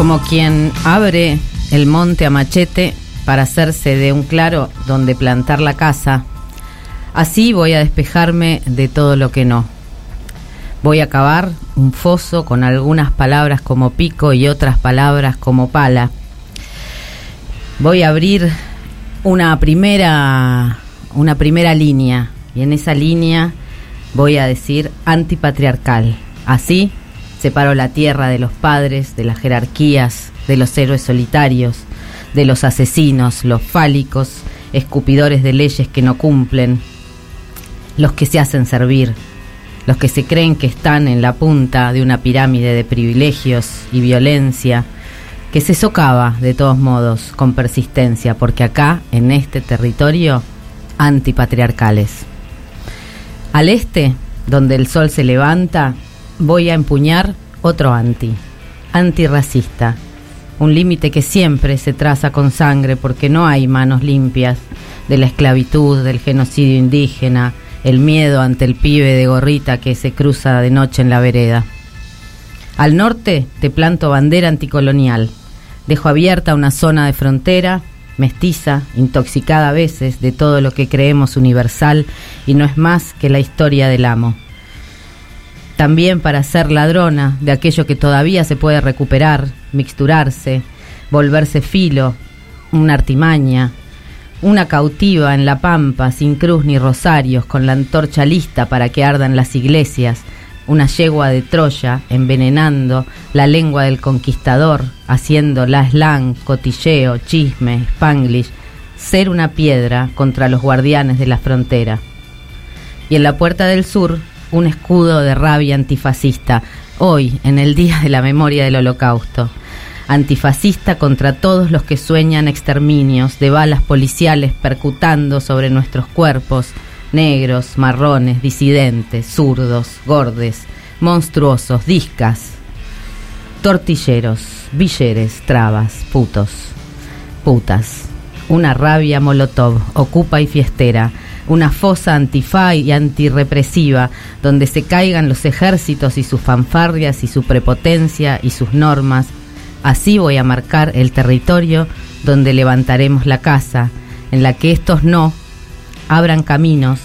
Como quien abre el monte a machete para hacerse de un claro donde plantar la casa, así voy a despejarme de todo lo que no. Voy a cavar un foso con algunas palabras como pico y otras palabras como pala. Voy a abrir una primera una primera línea y en esa línea voy a decir antipatriarcal. Así separo la tierra de los padres, de las jerarquías, de los héroes solitarios, de los asesinos, los fálicos, escupidores de leyes que no cumplen, los que se hacen servir, los que se creen que están en la punta de una pirámide de privilegios y violencia, que se socava de todos modos con persistencia, porque acá, en este territorio, antipatriarcales. Al este, donde el sol se levanta, voy a empuñar otro anti, antirracista, un límite que siempre se traza con sangre porque no hay manos limpias de la esclavitud, del genocidio indígena, el miedo ante el pibe de gorrita que se cruza de noche en la vereda. Al norte te planto bandera anticolonial, dejo abierta una zona de frontera, mestiza, intoxicada a veces de todo lo que creemos universal y no es más que la historia del amo también para ser ladrona de aquello que todavía se puede recuperar, mixturarse, volverse filo, una artimaña, una cautiva en la pampa sin cruz ni rosarios, con la antorcha lista para que ardan las iglesias, una yegua de Troya envenenando la lengua del conquistador, haciendo la slang, cotilleo, chisme, spanglish, ser una piedra contra los guardianes de la frontera. Y en la puerta del sur un escudo de rabia antifascista, hoy, en el Día de la Memoria del Holocausto. Antifascista contra todos los que sueñan exterminios de balas policiales percutando sobre nuestros cuerpos, negros, marrones, disidentes, zurdos, gordes, monstruosos, discas, tortilleros, villeres, trabas, putos, putas. Una rabia molotov, ocupa y fiestera, una fosa antifa y antirrepresiva, donde se caigan los ejércitos y sus fanfarrias y su prepotencia y sus normas. Así voy a marcar el territorio donde levantaremos la casa, en la que estos no abran caminos,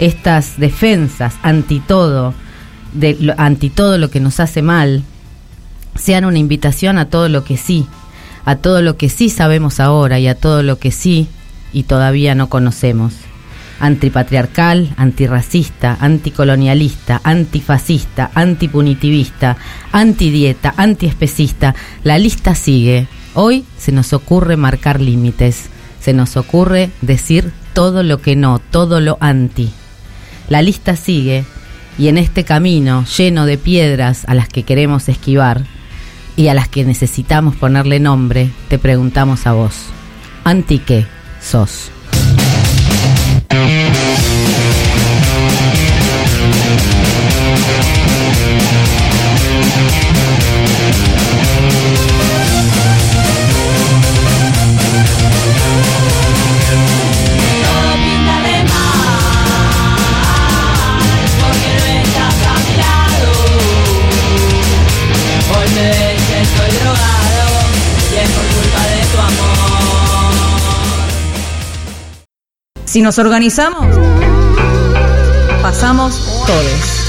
estas defensas anti todo, de, anti todo lo que nos hace mal, sean una invitación a todo lo que sí, a todo lo que sí sabemos ahora y a todo lo que sí y todavía no conocemos antipatriarcal, antirracista, anticolonialista, antifascista, antipunitivista, antidieta, antiespecista. La lista sigue. Hoy se nos ocurre marcar límites, se nos ocurre decir todo lo que no, todo lo anti. La lista sigue y en este camino lleno de piedras a las que queremos esquivar y a las que necesitamos ponerle nombre, te preguntamos a vos, ¿anti qué sos? Si nos organizamos, pasamos todos.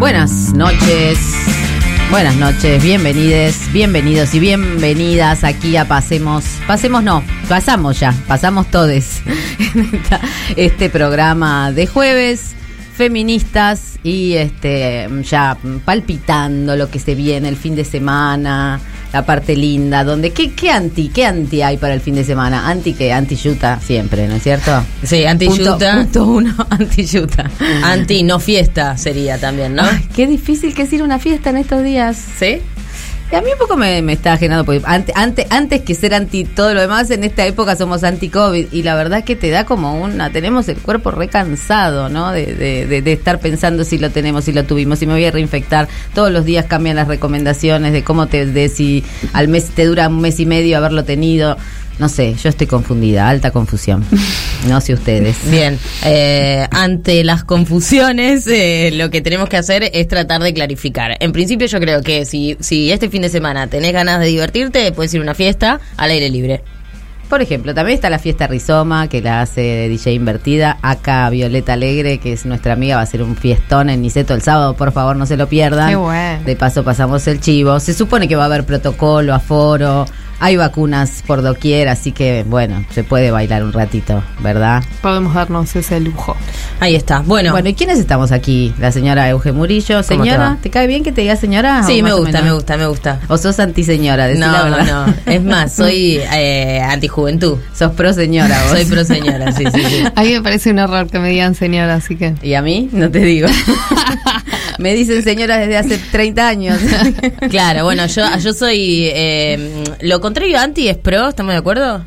Buenas noches. Buenas noches, bienvenides, bienvenidos y bienvenidas aquí a Pasemos, Pasemos no, pasamos ya, pasamos todos este programa de jueves, feministas y este ya palpitando lo que se viene el fin de semana, la parte linda, donde ¿qué, qué anti, qué anti hay para el fin de semana? Anti que anti yuta siempre, ¿no es cierto? Sí, anti yuta. Punto, uno, anti yuta. Anti no fiesta sería también, ¿no? qué difícil que es ir a una fiesta en estos días. ¿Sí? A mí un poco me, está ajenado, porque antes, antes, antes que ser anti todo lo demás, en esta época somos anti-COVID y la verdad es que te da como una, tenemos el cuerpo recansado, ¿no? De, de, estar pensando si lo tenemos, si lo tuvimos, si me voy a reinfectar. Todos los días cambian las recomendaciones de cómo te, de si al mes te dura un mes y medio haberlo tenido. No sé, yo estoy confundida, alta confusión. No sé ustedes. Bien, eh, ante las confusiones, eh, lo que tenemos que hacer es tratar de clarificar. En principio, yo creo que si, si este fin de semana tenés ganas de divertirte, puedes ir a una fiesta al aire libre. Por ejemplo, también está la fiesta Rizoma, que la hace DJ Invertida. Acá Violeta Alegre, que es nuestra amiga, va a hacer un fiestón en Niceto el sábado. Por favor, no se lo pierdan. Qué bueno. De paso pasamos el chivo. Se supone que va a haber protocolo, aforo. Hay vacunas por doquier, así que bueno, se puede bailar un ratito, ¿verdad? Podemos darnos ese lujo. Ahí está. Bueno, Bueno, ¿y quiénes estamos aquí? La señora Euge Murillo. ¿Cómo te Señora? ¿te, cae bien que te diga señora? sí, me gusta, me gusta, me gusta. ¿O sos antiseñora? Decí la No, verdad. no, es más, soy eh, antijuventud. Sos pro señora vos. Soy pro señora, sí, sí, sí. A mí me parece un horror que me digan señora, así que. ¿Y a mí? No te digo. Me dicen señora desde hace 30 años. Claro, bueno, yo, yo soy eh, lo contrario anti es pro, ¿estamos de acuerdo?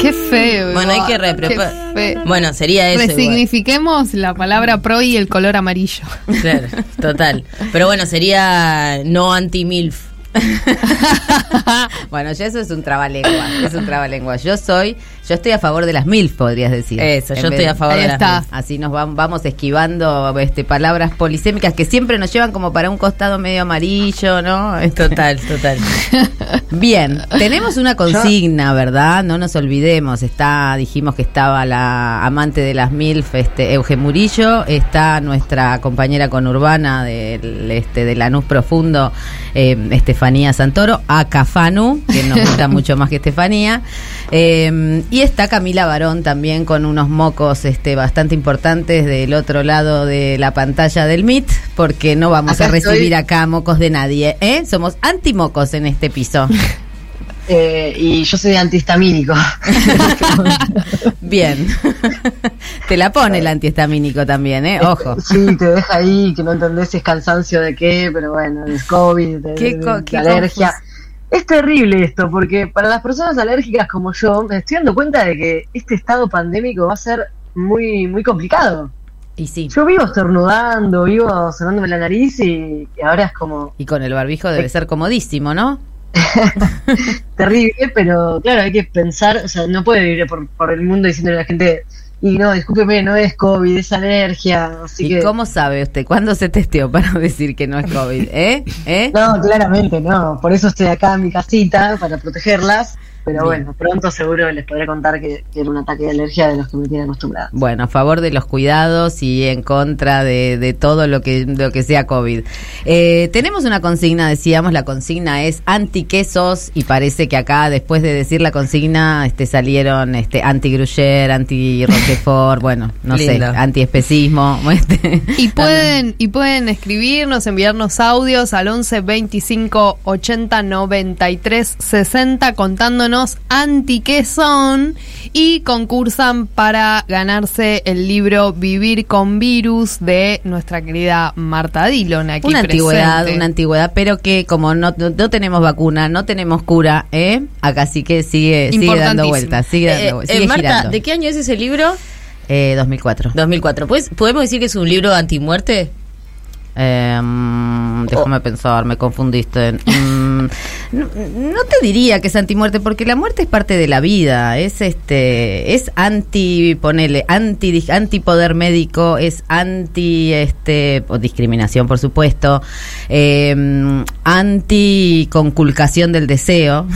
Qué feo. Bueno, hay que reprepa- qué feo. Bueno, sería eso. igual. Resignifiquemos la palabra pro y el color amarillo. Claro, total. Pero bueno, sería no anti-MILF. bueno, ya eso es un trabalengua. Es un trabalengua. Yo soy, yo estoy a favor de las MILF, podrías decir. Eso, En yo estoy a favor de las está. MILF. Así nos vam- vamos esquivando este, palabras polisémicas que siempre nos llevan como para un costado medio amarillo, ¿no? Esto- Total, total. Bien, tenemos una consigna, ¿verdad? No nos olvidemos. Está, dijimos que estaba la amante de las MILF, este, Euge Murillo, está nuestra compañera conurbana del este de Lanús Profundo, eh, Estefanía Santoro, acá Fanu, que nos gusta mucho más que Estefanía. Eh, y está Camila Barón también con unos mocos este, bastante importantes del otro lado de la pantalla del MIT, porque no vamos Acá a recibir estoy. acá mocos de nadie, ¿eh? Somos antimocos en este piso. Eh, y yo soy antihistamínico. Bien. Te la pone el antihistamínico también, ¿eh? Ojo. Sí, te deja ahí, que no entendés si es cansancio de qué, pero bueno, es COVID, de, Qué de- de qué alergia. Es terrible esto, porque para las personas alérgicas como yo, me estoy dando cuenta de que este estado pandémico va a ser muy, muy complicado. Y sí. Yo vivo estornudando, vivo sonándome la nariz y, y ahora es como Y con el barbijo debe ser comodísimo, ¿no? terrible, pero claro, hay que pensar, o sea, no puede vivir por, por el mundo diciéndole a la gente, y no, discúlpeme, no es COVID, es alergia, así ¿Y que... cómo sabe usted? ¿Cuándo se testeó para decir que no es COVID? ¿Eh? ¿Eh? No, claramente no. Por eso estoy acá en mi casita, para protegerlas. Pero Bien. bueno, pronto seguro les podré contar que, que era un ataque de alergia de los que me tienen acostumbrada. Bueno, a favor de los cuidados y en contra de, de todo lo que, lo que sea COVID. Eh, tenemos una consigna, decíamos, la consigna es anti-quesos y parece que acá, después de decir la consigna, este, salieron este, anti-Gruyère, anti-Roquefort, bueno, no sé, anti-especismo. este. Y pueden, y pueden escribirnos, enviarnos audios al 11 25 80 93 60 contándonos anti qué son y concursan para ganarse el libro Vivir con Virus de nuestra querida Marta Dillon aquí una antigüedad, una antigüedad, pero que como no, no, no tenemos vacuna, no tenemos cura, ¿eh? Acá sí que sigue, sigue dando vueltas, sigue dando Eh, vueltas, eh, Marta, girando. ¿de qué año es ese libro? Eh, 2004. 2004. ¿Pues, ¿Podemos decir que es un libro antimuerte? Eh, déjame pensar, me confundiste. Mm, no, no te diría que es antimuerte, porque la muerte es parte de la vida. Es este, es anti, ponele, anti, anti poder médico, es anti, este, o discriminación, por supuesto, eh, anti conculcación del deseo.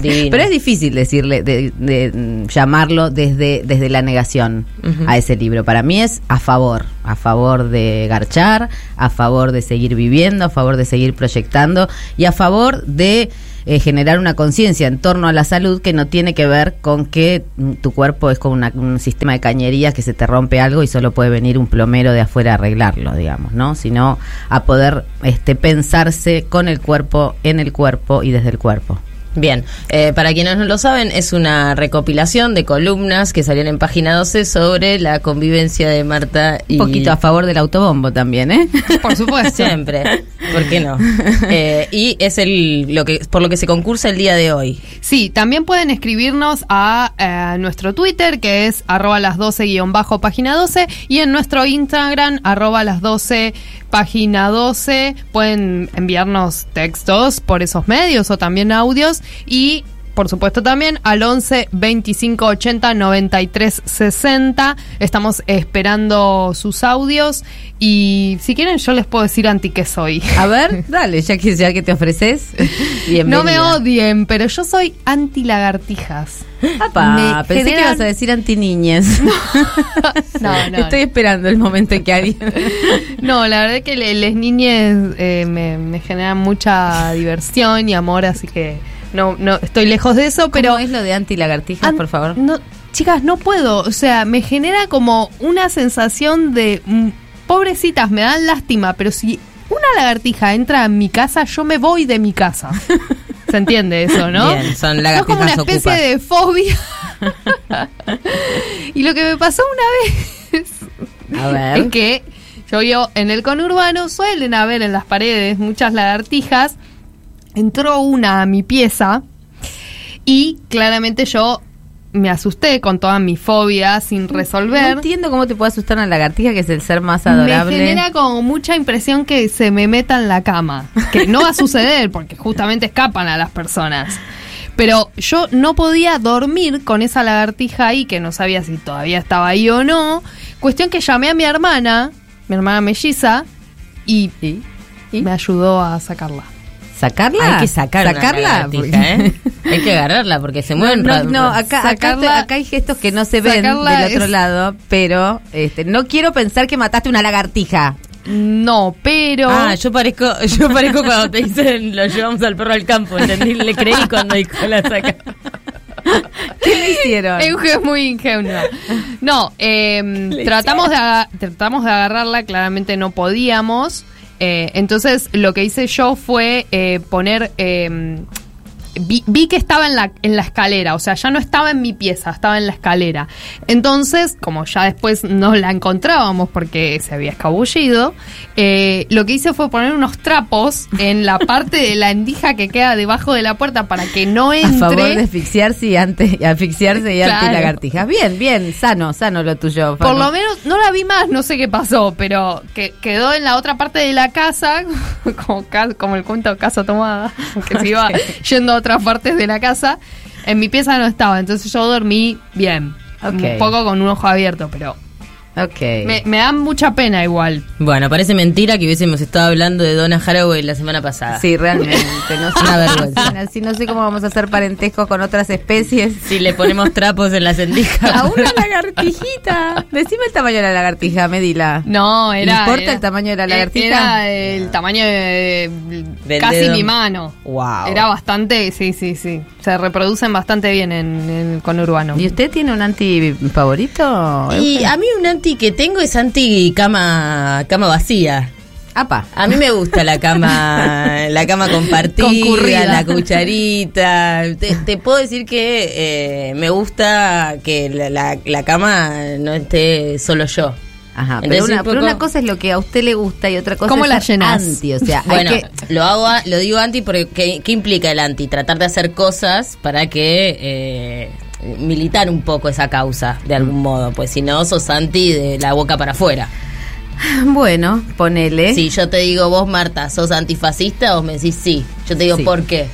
Divino. Pero es difícil decirle, de, de, llamarlo desde, desde la negación a ese libro. Para mí es a favor, a favor de garchar, a favor de seguir viviendo, a favor de seguir proyectando y a favor de eh, generar una conciencia en torno a la salud que no tiene que ver con que mm, tu cuerpo es como una- un sistema de cañerías que se te rompe algo y solo puede venir un plomero de afuera a arreglarlo, digamos, ¿no? Sino a poder este, pensarse con el cuerpo, en el cuerpo y desde el cuerpo. Bien, eh, para quienes no lo saben, es una recopilación de columnas que salieron en página 12 sobre la convivencia de Marta y... Un poquito a favor del autobombo también, ¿eh? Por supuesto. Siempre, ¿por qué no? Eh, y es el lo que por lo que se concursa el día de hoy. Sí, también pueden escribirnos a eh, nuestro Twitter, que es arroba las 12 guion bajo página 12, y en nuestro Instagram, arroba las 12 página 12. Pueden enviarnos textos por esos medios o también audios y por supuesto, también al 11 25 80 93 60. Estamos esperando sus audios. Y si quieren, yo les puedo decir anti que soy. A ver, dale, ya que, ya que te ofreces. Bienvenida. No me odien, pero yo soy anti lagartijas. Apa, pensé que generan- ibas a decir anti niñes. No, no. Estoy esperando el momento en que alguien. No, la verdad que le- les niñes eh, me, me generan mucha diversión y amor, así que no, no estoy lejos de eso, pero ¿Cómo es lo de anti lagartijas, An- por favor? No, chicas, no puedo. O sea, me genera como una sensación de. mm, pobrecitas, me dan lástima, pero si una lagartija entra en mi casa, yo me voy de mi casa. ¿Se entiende eso, no? Bien, son Es como una lagartijas especie ocupas. de fobia. y lo que me pasó una vez A ver. es que yo vivo en el conurbano, suelen haber en las paredes muchas lagartijas. Entró una a mi pieza y claramente yo me asusté con toda mi fobia sin No resolver. entiendo cómo te puede asustar una lagartija, que es el ser más me adorable. genera como mucha impresión que se me meta en la cama. Que no va a suceder porque justamente escapan a las personas. Pero yo no podía dormir con esa lagartija ahí, que no sabía si todavía estaba ahí o no. Cuestión que llamé a mi hermana, mi hermana melliza, y ¿Y? ¿Y? me ayudó a sacarla. ¿Sacarla? Hay que sacar ¿Sacarla? ¿eh? Hay que agarrarla porque se mueven no, no, acá, acá, Sacarla- acá hay gestos que no se ven del otro es- lado, pero este, no quiero pensar que mataste una lagartija. No, pero... Ah, yo parezco, yo parezco cuando te dicen lo llevamos al perro al campo, ¿entendí? Le creí cuando dijo la saca. ¿Qué le hicieron? Euge es muy ingenuo. No, eh, tratamos, de tratamos de agarrarla, claramente no podíamos. Eh, entonces lo que hice yo fue eh, poner... eh, vi, vi que estaba en la, en la escalera, o sea, ya no estaba en mi pieza, estaba en la escalera. Entonces, como ya después no la encontrábamos porque se había escabullido, eh, lo que hice fue poner unos trapos en la parte de la endija que queda debajo de la puerta para que no A entre. favor de asfixiarse y ante, asfixiarse y Claro. Bien, bien, sano, sano lo tuyo. Por lo menos no la vi más, no sé qué pasó, pero que quedó en la otra parte de la casa, como, como el cuento Casa Tomada, que se iba yendo a otras partes de la casa. En mi pieza no estaba, entonces yo dormí bien. Un poco con un ojo abierto, pero Ok. me, me da mucha pena igual. Bueno, parece mentira que hubiésemos estado hablando de Donna Haraway la semana pasada. Sí, realmente. No sé, Una vergüenza. Así no sé cómo vamos a hacer parentescos con otras especies. Si le ponemos trapos en las endijas. A una lagartijita. Decime el tamaño de la lagartija, medila. No, era. ¿Importa era- el tamaño de la lagartija? Era el tamaño de. Del casi dedo. mi mano. Wow. Era bastante, sí, sí, sí. Se reproducen bastante bien en, en el conurbano. ¿Y usted tiene un anti favorito? Y a mí un anti que tengo es anti cama cama vacía. Apa. A mí me gusta la cama, la cama compartida, Concurrida. la cucharita. Te, te puedo decir que eh, me gusta que la, la- la cama no esté solo yo. Ajá, pero una, un pero poco- una cosa es lo que a usted le gusta y otra cosa ¿Cómo es la ser llenás? anti, o sea, hay Bueno, que lo hago, a- lo digo anti porque ¿qué, qué implica el anti? Tratar de hacer cosas para que eh, militar un poco esa causa de algún Mm. modo, pues si no sos anti de la boca para afuera. bueno, ponele Si yo te digo vos Marta, sos antifascista, vos me decís sí. Yo te digo Sí. ¿por qué?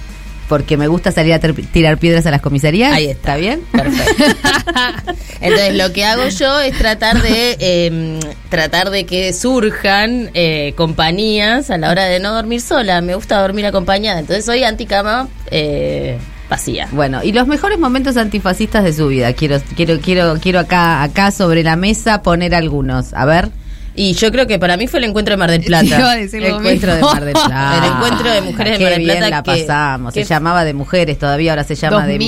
porque me gusta salir a tirar piedras a las comisarías. Ahí está. bien? Perfecto. Entonces lo que hago yo es tratar de eh, tratar de que surjan eh, compañías a la hora de no dormir sola. Me gusta dormir acompañada. Entonces soy anticama eh, vacía. Bueno, y los mejores momentos antifascistas de su vida. Quiero quiero quiero quiero acá acá sobre la mesa poner algunos. A ver. Y yo creo que para mí fue el encuentro de Mar del Plata. El encuentro de mismo. Mar del Plata. El encuentro de mujeres de Qué Mar del bien Plata la que- pasamos. que- Se llamaba de mujeres, todavía ahora se llama de mu-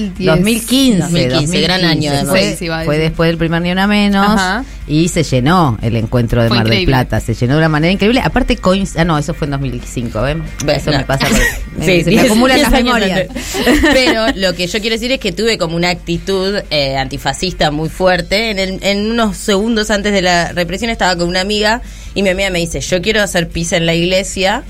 2010. 2015, 2015, gran año, además. Fue, Sí, después del primer ni una menos Ajá. y se llenó el encuentro de Fue Mar del. Plata. Se llenó de una manera increíble. Aparte, coinc- ah, no, eso fue en 2005, ¿ven? Bueno, eso no. me pasa. por- me- Sí, se me diez- acumulan las memorias. Pero lo que yo quiero decir es que tuve como una actitud eh, antifascista muy fuerte. En, el- en unos segundos antes de la represión estaba con una amiga y mi amiga me dice, yo quiero hacer pizza en la iglesia.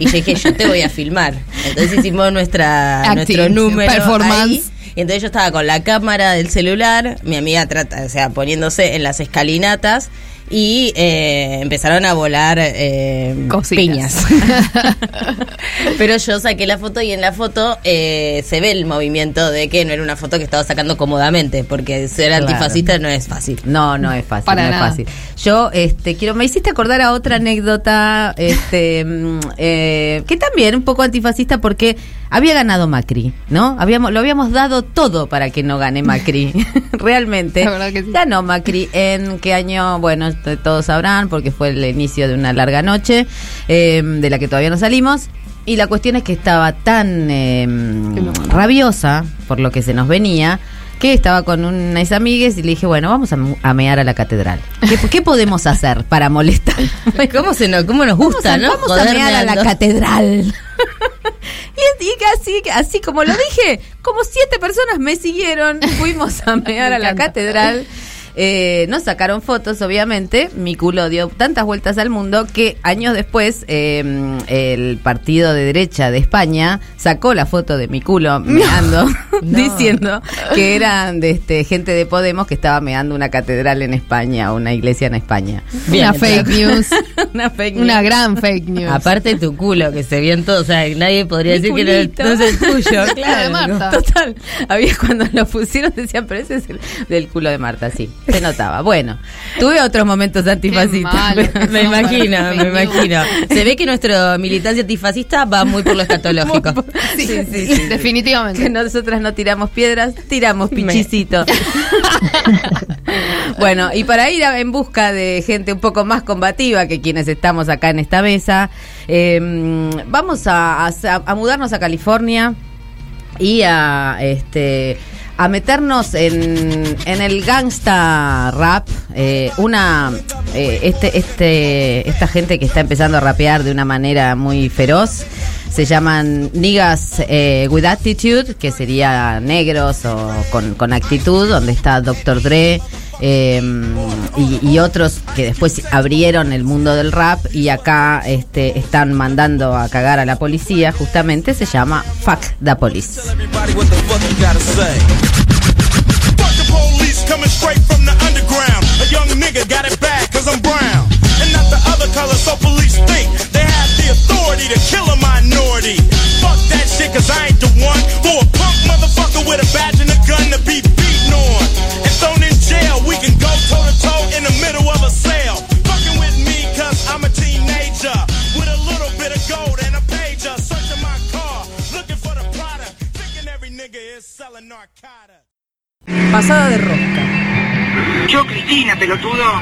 Y yo dije, yo te voy a filmar. Entonces hicimos nuestra, Acting, nuestro número. performance. ahí. Y entonces yo estaba con la cámara del celular, mi amiga trata, o sea, poniéndose en las escalinatas. Y eh, empezaron a volar eh, piñas. Pero yo saqué la foto y en la foto eh, se ve el movimiento de que no era una foto que estaba sacando cómodamente, porque ser Claro. antifascista no es fácil. No, no es fácil, Para no nada. es fácil. Yo, este, quiero, me hiciste acordar a otra anécdota, este, mm, eh, que también un poco antifascista porque había ganado Macri, ¿no? Habíamos, lo habíamos dado todo para que no gane Macri, realmente. La verdad que sí. Ganó Macri en qué año, bueno, todos sabrán porque fue el inicio de una larga noche, eh, de la que todavía no salimos. Y la cuestión es que estaba tan eh, rabiosa por lo que se nos venía que estaba con unas amigues y le dije, bueno, vamos a, a mear a la catedral. ¿Qué, qué podemos hacer para molestar? ¿Cómo, se nos, cómo nos gusta, vamos a, no? vamos a mear a la catedral. y, y así, así como lo dije, como siete personas me siguieron, fuimos a mear a la catedral. Eh, nos sacaron fotos, obviamente. Mi culo dio tantas vueltas al mundo que años después eh, el partido de derecha de España sacó la foto de mi culo meando, diciendo que eran de este, gente de Podemos que estaba meando una catedral en España, una iglesia en España. Bien, una fake news. una fake news. una gran fake news. Aparte tu culo, que se vio en todo, o sea, nadie podría Mi decir que no, es el tuyo, de claro. Marta. Total. Había cuando lo pusieron decían, pero ese es el del culo de Marta, sí. Se notaba. Bueno, tuve otros momentos antifascistas. Me imagino, me imagino. Se ve que nuestra militancia antifascista va muy por lo escatológico. Sí, Sí, sí, sí. definitivamente. que nosotras no tiramos piedras, tiramos pichicito. bueno, y para ir a- en busca de gente un poco más combativa que quienes estamos acá en esta mesa, eh, vamos a, a- a mudarnos a California y a este a meternos en, en el gangsta rap eh, una eh, este este esta gente que está empezando a rapear de una manera muy feroz se llaman niggas eh, with attitude que sería negros o con, con actitud donde está Dr. Dre eh, y, otros que después abrieron el mundo del rap y acá este, están mandando a cagar a la policía, justamente se llama Fuck the Police. Fuck the police coming straight from the underground. A young nigga got it bad cause I'm brown. And not the other color, so police think they have the authority to kill a minority. Fuck that shit cause I ain't the one for a punk motherfucker with a badge and a gun to be can go toe to toe in the middle of a sale. Fucking with me cause I'm a teenager. With a little bit of gold and a pager. Searching my car, looking for the product. Thinking every nigga is selling narcotics. Pasada de rosca. Yo, Cristina, pelotudo.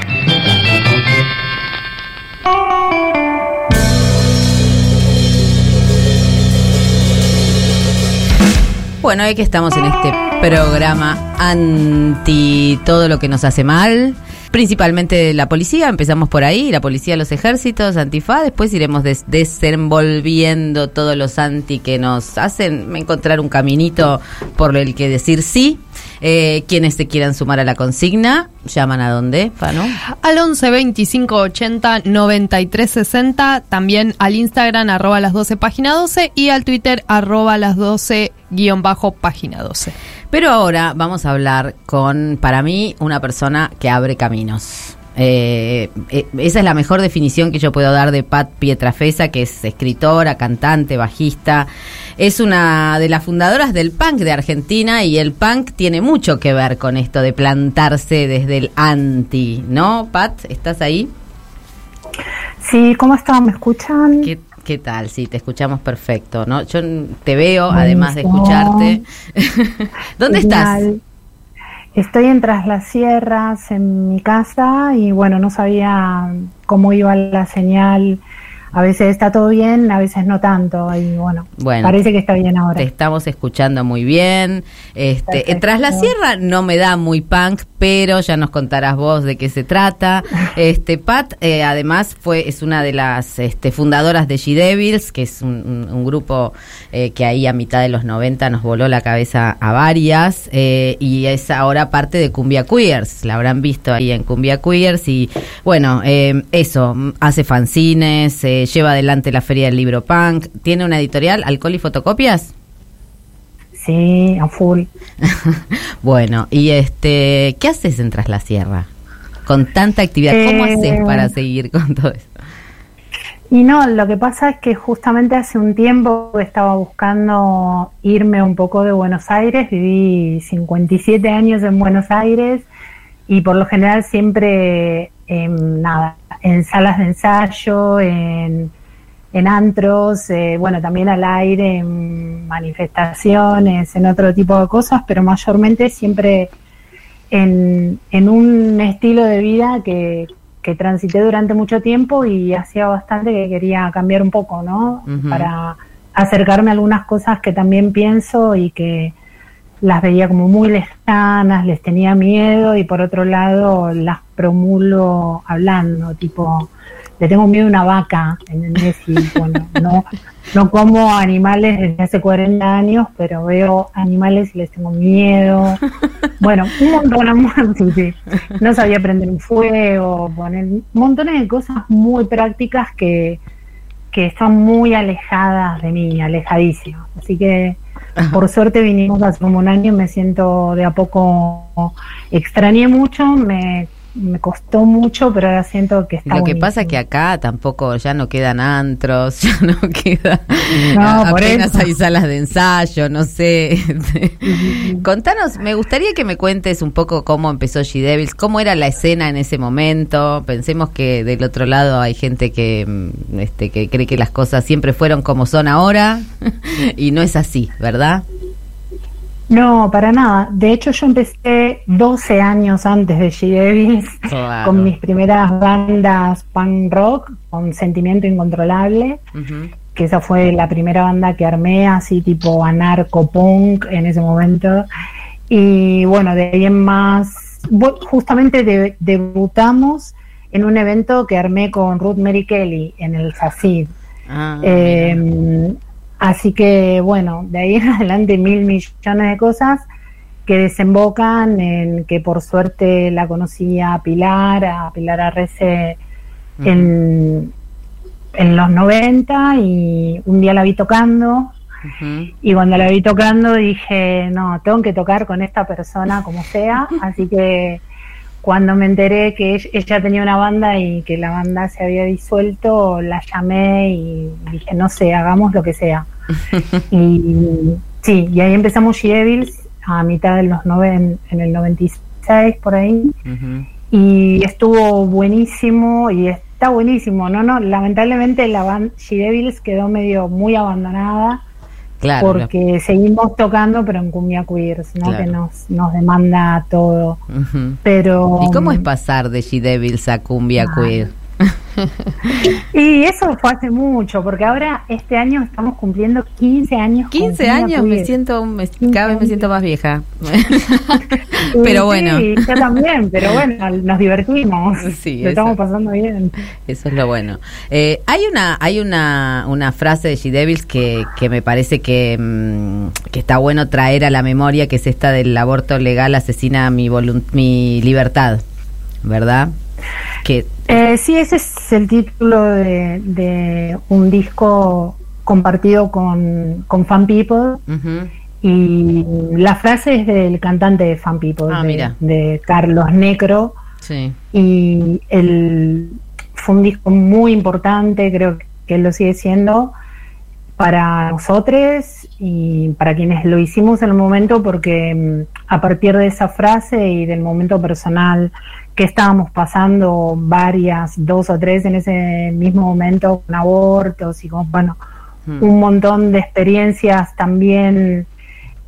Bueno, hoy que estamos en este programa anti todo lo que nos hace mal, principalmente la policía, empezamos por ahí, la policía, los ejércitos, antifa, después iremos des- desenvolviendo todos los anti que nos hacen encontrar un caminito por el que decir sí. Eh, quienes se quieran sumar a la consigna, llaman a dónde, Pano. Al 11 25 80 93 60, también al Instagram arroba las 12 página 12 y al Twitter arroba las 12 guion bajo página 12. Pero ahora vamos a hablar con, para mí, una persona que abre caminos. Eh, eh, esa es la mejor definición que yo puedo dar de Pat Pietrafesa, que es escritora, cantante, bajista. Es una de las fundadoras del punk de Argentina y el punk tiene mucho que ver con esto de plantarse desde el anti, ¿no? Pat, ¿estás ahí? Sí, ¿cómo están? ¿Me escuchan? ¿Qué, qué tal? Sí, te escuchamos perfecto, ¿no? Yo te veo, además de escucharte. ¿Dónde estás? Estoy en Tras las Sierras, en mi casa, y bueno, no sabía cómo iba la señal. A veces está todo bien, a veces no tanto, y bueno, Bueno. parece que está bien ahora. Te estamos escuchando muy bien. Este, Perfecto. tras la sierra no me da muy punk, pero ya nos contarás vos de qué se trata. Este Pat, eh, además fue es una de las este, fundadoras de She Devils, que es un, un- grupo eh, que ahí a mitad de los 90 nos voló la cabeza a varias eh, y es ahora parte de Cumbia Queers. La habrán visto ahí en Cumbia Queers y bueno, eh, eso hace fanzines, eh, lleva adelante la feria del libro punk, tiene una editorial, Alcohol y Fotocopias. Sí, a full. bueno, y este, ¿qué haces en Tras la Sierra? con tanta actividad? ¿Cómo Eh, haces para seguir con todo eso? Y no, lo que pasa es que justamente hace un tiempo estaba buscando irme un poco de Buenos Aires, viví 57 años en Buenos Aires y por lo general siempre en, nada, en salas de ensayo, en, en antros, eh, bueno, también al aire, en manifestaciones, en otro tipo de cosas, pero mayormente siempre en, en un estilo de vida que, que transité durante mucho tiempo y hacía bastante que quería cambiar un poco, ¿no? Para acercarme a algunas cosas que también pienso y que las veía como muy lejanas, les tenía miedo y por otro lado las promulgo hablando, tipo, le tengo miedo a una vaca, ¿entendés? Y bueno, no, no como animales desde hace 40 años, pero veo animales y les tengo miedo. Bueno, un montón, montón, sí, sí. No sabía prender un fuego, poner montones de cosas muy prácticas que, que están muy alejadas de mí, alejadísimas. Así que por suerte vinimos hace como un año y me siento de a poco, extrañé mucho, me, me costó mucho, pero ahora siento que está Lo que pasa es que acá tampoco ya no quedan antros, ya no queda. No, por apenas eso. hay salas de ensayo, no sé. Contanos, me gustaría que me cuentes un poco cómo empezó She Devils, cómo era la escena en ese momento. Pensemos que del otro lado hay gente que, mm, este, que cree que las cosas siempre fueron como son ahora y no es así, ¿verdad? No, para nada. De hecho, yo empecé 12 años antes de Devils Claro. con mis primeras bandas punk rock, con Sentimiento Incontrolable, que esa fue la primera banda que armé, así tipo anarco-punk en ese momento. Y bueno, de ahí en más, justamente de- debutamos en un evento que armé con Ruth Mary Kelly en el Facid. Ah, Eh, así que bueno, de ahí en adelante mil millones de cosas que desembocan en que por suerte la conocí a Pilar, a Pilar Arrece en, en los 90 y un día la vi tocando. Y cuando la vi tocando dije, no, tengo que tocar con esta persona como sea, así que cuando me enteré que ell- ella tenía una banda y que la banda se había disuelto, la llamé y dije, no sé, hagamos lo que sea. y sí, y ahí empezamos She Devils a mitad de los noven, en el 96 por ahí. Y estuvo buenísimo y está buenísimo, no, no, lamentablemente la banda She Devils quedó medio muy abandonada Claro. porque seguimos tocando pero en cumbia queer, ¿no? Claro. que nos, nos demanda todo. Pero ¿Y cómo es pasar de She Devils a Cumbia Ah. Queer? Y eso fue hace mucho, porque ahora este año estamos cumpliendo 15 años. con 15 Cumbia años, me siento, me- 15 cada vez me siento más vieja. Pero bueno. Sí, yo también, pero bueno, nos divertimos. Sí, Lo estamos pasando bien. Eso es lo bueno. Eh, hay una hay una, una frase de She Devils que, que me parece que, mm, que está bueno traer a la memoria, que es esta del aborto legal asesina mi, mi libertad, ¿verdad? Que Eh, sí, ese es el título de, de un disco compartido con, con Fan People. Y la frase es del cantante de Fan People, Ah, de, Carlos Necro. sí. Y el, fue un disco muy importante, creo que lo sigue siendo, para nosotros y para quienes lo hicimos en el momento, porque mm, a partir de esa frase y del momento personal que estábamos pasando, varias, dos o tres en ese mismo momento, con abortos y con, bueno, Mm. un montón de experiencias también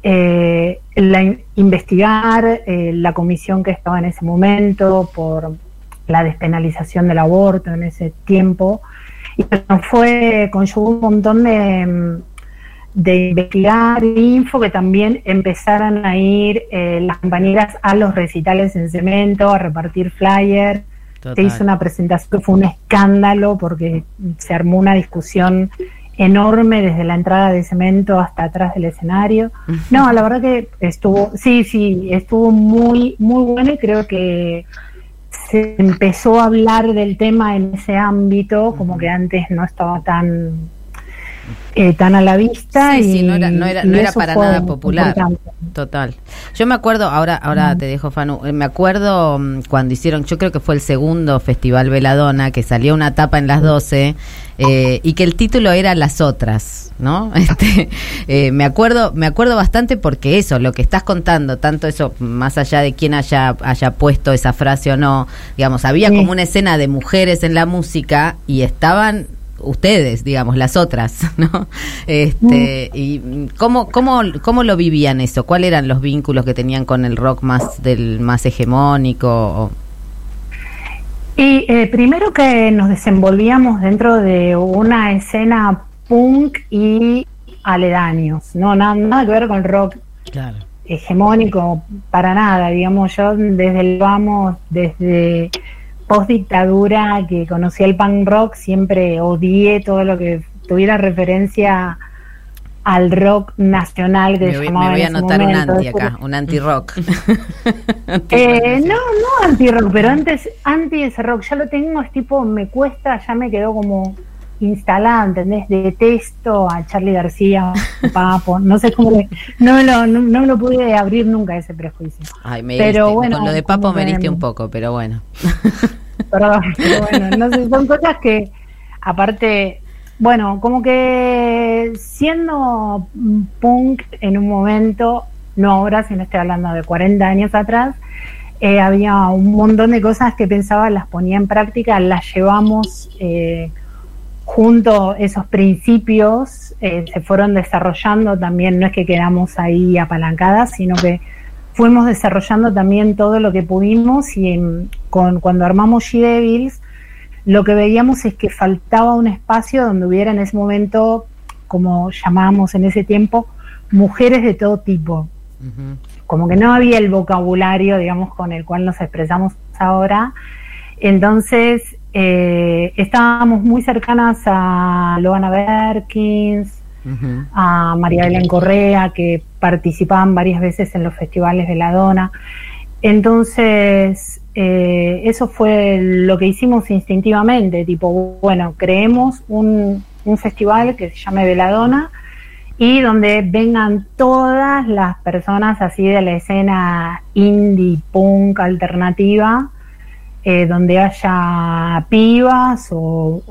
eh, la in- investigar eh, la comisión que estaba en ese momento por la despenalización del aborto en ese tiempo y fue conllugó un montón de, de investigar info que también empezaran a ir eh, las compañeras a los recitales en cemento a repartir flyers. Se hizo una presentación que fue un escándalo porque se armó una discusión enorme desde la entrada de cemento hasta atrás del escenario. No, la verdad que estuvo, sí, sí, estuvo muy, muy bueno y creo que se empezó a hablar del tema en ese ámbito, como que antes no estaba tan eh, tan a la vista. Sí, y, sí, no era, no era, no era para nada popular. importante. Total. Yo me acuerdo, ahora, ahora te dejo, Fanu, eh, me acuerdo mm, cuando hicieron, yo creo que fue el segundo Festival Veladona, que salió una tapa en las 12 eh, y que el título era Las Otras, ¿no? Este, eh, me acuerdo, me acuerdo bastante porque eso, lo que estás contando, tanto eso, más allá de quién haya, haya puesto esa frase o no, digamos, había Sí. como una escena de mujeres en la música y estaban ustedes, digamos, las otras, ¿no? Este, y mm, cómo, cómo, cómo lo vivían eso, cuáles eran los vínculos que tenían con el rock más del más hegemónico. Y eh, primero que nos desenvolvíamos dentro de una escena punk y aledaños, no nada, nada que ver con rock Claro. hegemónico para nada, digamos, yo desde el vamos, desde post dictadura que conocí el punk rock, siempre odié todo lo que tuviera referencia al rock nacional que Me voy, llamaba me voy a anotar un anti acá, un anti-rock. Eh, no, no anti-rock, pero antes, anti ese rock, ya lo tengo, es tipo, me cuesta, ya me quedó como instalada, ¿entendés? Detesto a Charlie García, Papo, no sé cómo le, no me lo, no, no me lo pude abrir nunca ese prejuicio. Ay, me Pero heriste. bueno, con lo de Papo me heriste un poco, pero bueno. Perdón, pero bueno, no sé, son cosas que, aparte, bueno, como que siendo punk en un momento, no ahora, sino estoy hablando de 40 años atrás, eh, había un montón de cosas que pensaba, las ponía en práctica, las llevamos eh, junto, esos principios eh, se fueron desarrollando también, no es que quedamos ahí apalancadas, sino que fuimos desarrollando también todo lo que pudimos y en- con, cuando armamos She-Devils, lo que veíamos es que faltaba un espacio donde hubiera en ese momento, como llamábamos en ese tiempo, mujeres de todo tipo. Como que no había el vocabulario, digamos, con el cual nos expresamos ahora. Entonces, eh, estábamos muy cercanas a Loana Berkins, A María Belén Correa, que participaban varias veces en los festivales de la Dona. Entonces, eh, eso fue lo que hicimos instintivamente, tipo, bueno, creemos un, festival que se llame Veladona y donde vengan todas las personas así de la escena indie punk alternativa, eh, donde haya pibas o-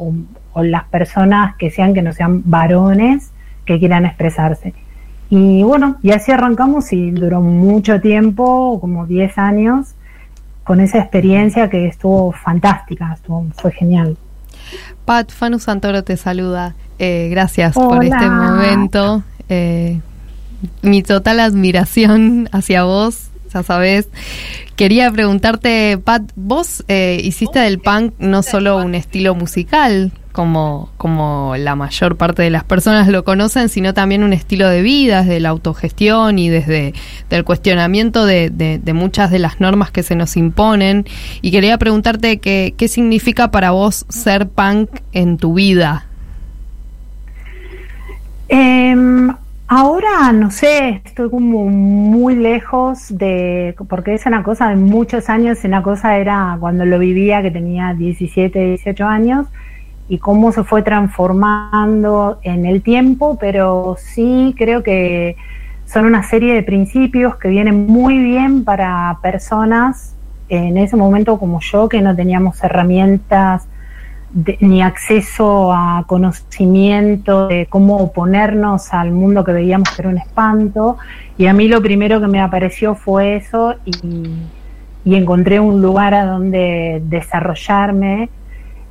o las personas que sean que no sean varones que quieran expresarse. Y bueno, y así arrancamos y duró mucho tiempo, como 10 años, con esa experiencia que estuvo fantástica, estuvo, fue genial. Pat, Fanu Santoro te saluda. Eh, gracias por este momento. Eh, mi total admiración hacia vos, ya sabes. Quería preguntarte, Pat, vos eh, hiciste del punk no solo un estilo musical, como, como la mayor parte de las personas lo conocen, sino también un estilo de vida, desde la autogestión y desde el cuestionamiento de, de- de muchas de las normas que se nos imponen. Y quería preguntarte qué, qué significa para vos ser punk en tu vida. Em, ahora, no sé, estoy como muy lejos de, porque es una cosa de muchos años, una cosa era cuando lo vivía que tenía 17, 18 años, y cómo se fue transformando en el tiempo, pero sí creo que son una serie de principios que vienen muy bien para personas en ese momento como yo, que no teníamos herramientas de- ni acceso a conocimiento de cómo oponernos al mundo que veíamos que era un espanto. Y a mí lo primero que me apareció fue eso y, y encontré un lugar a donde desarrollarme.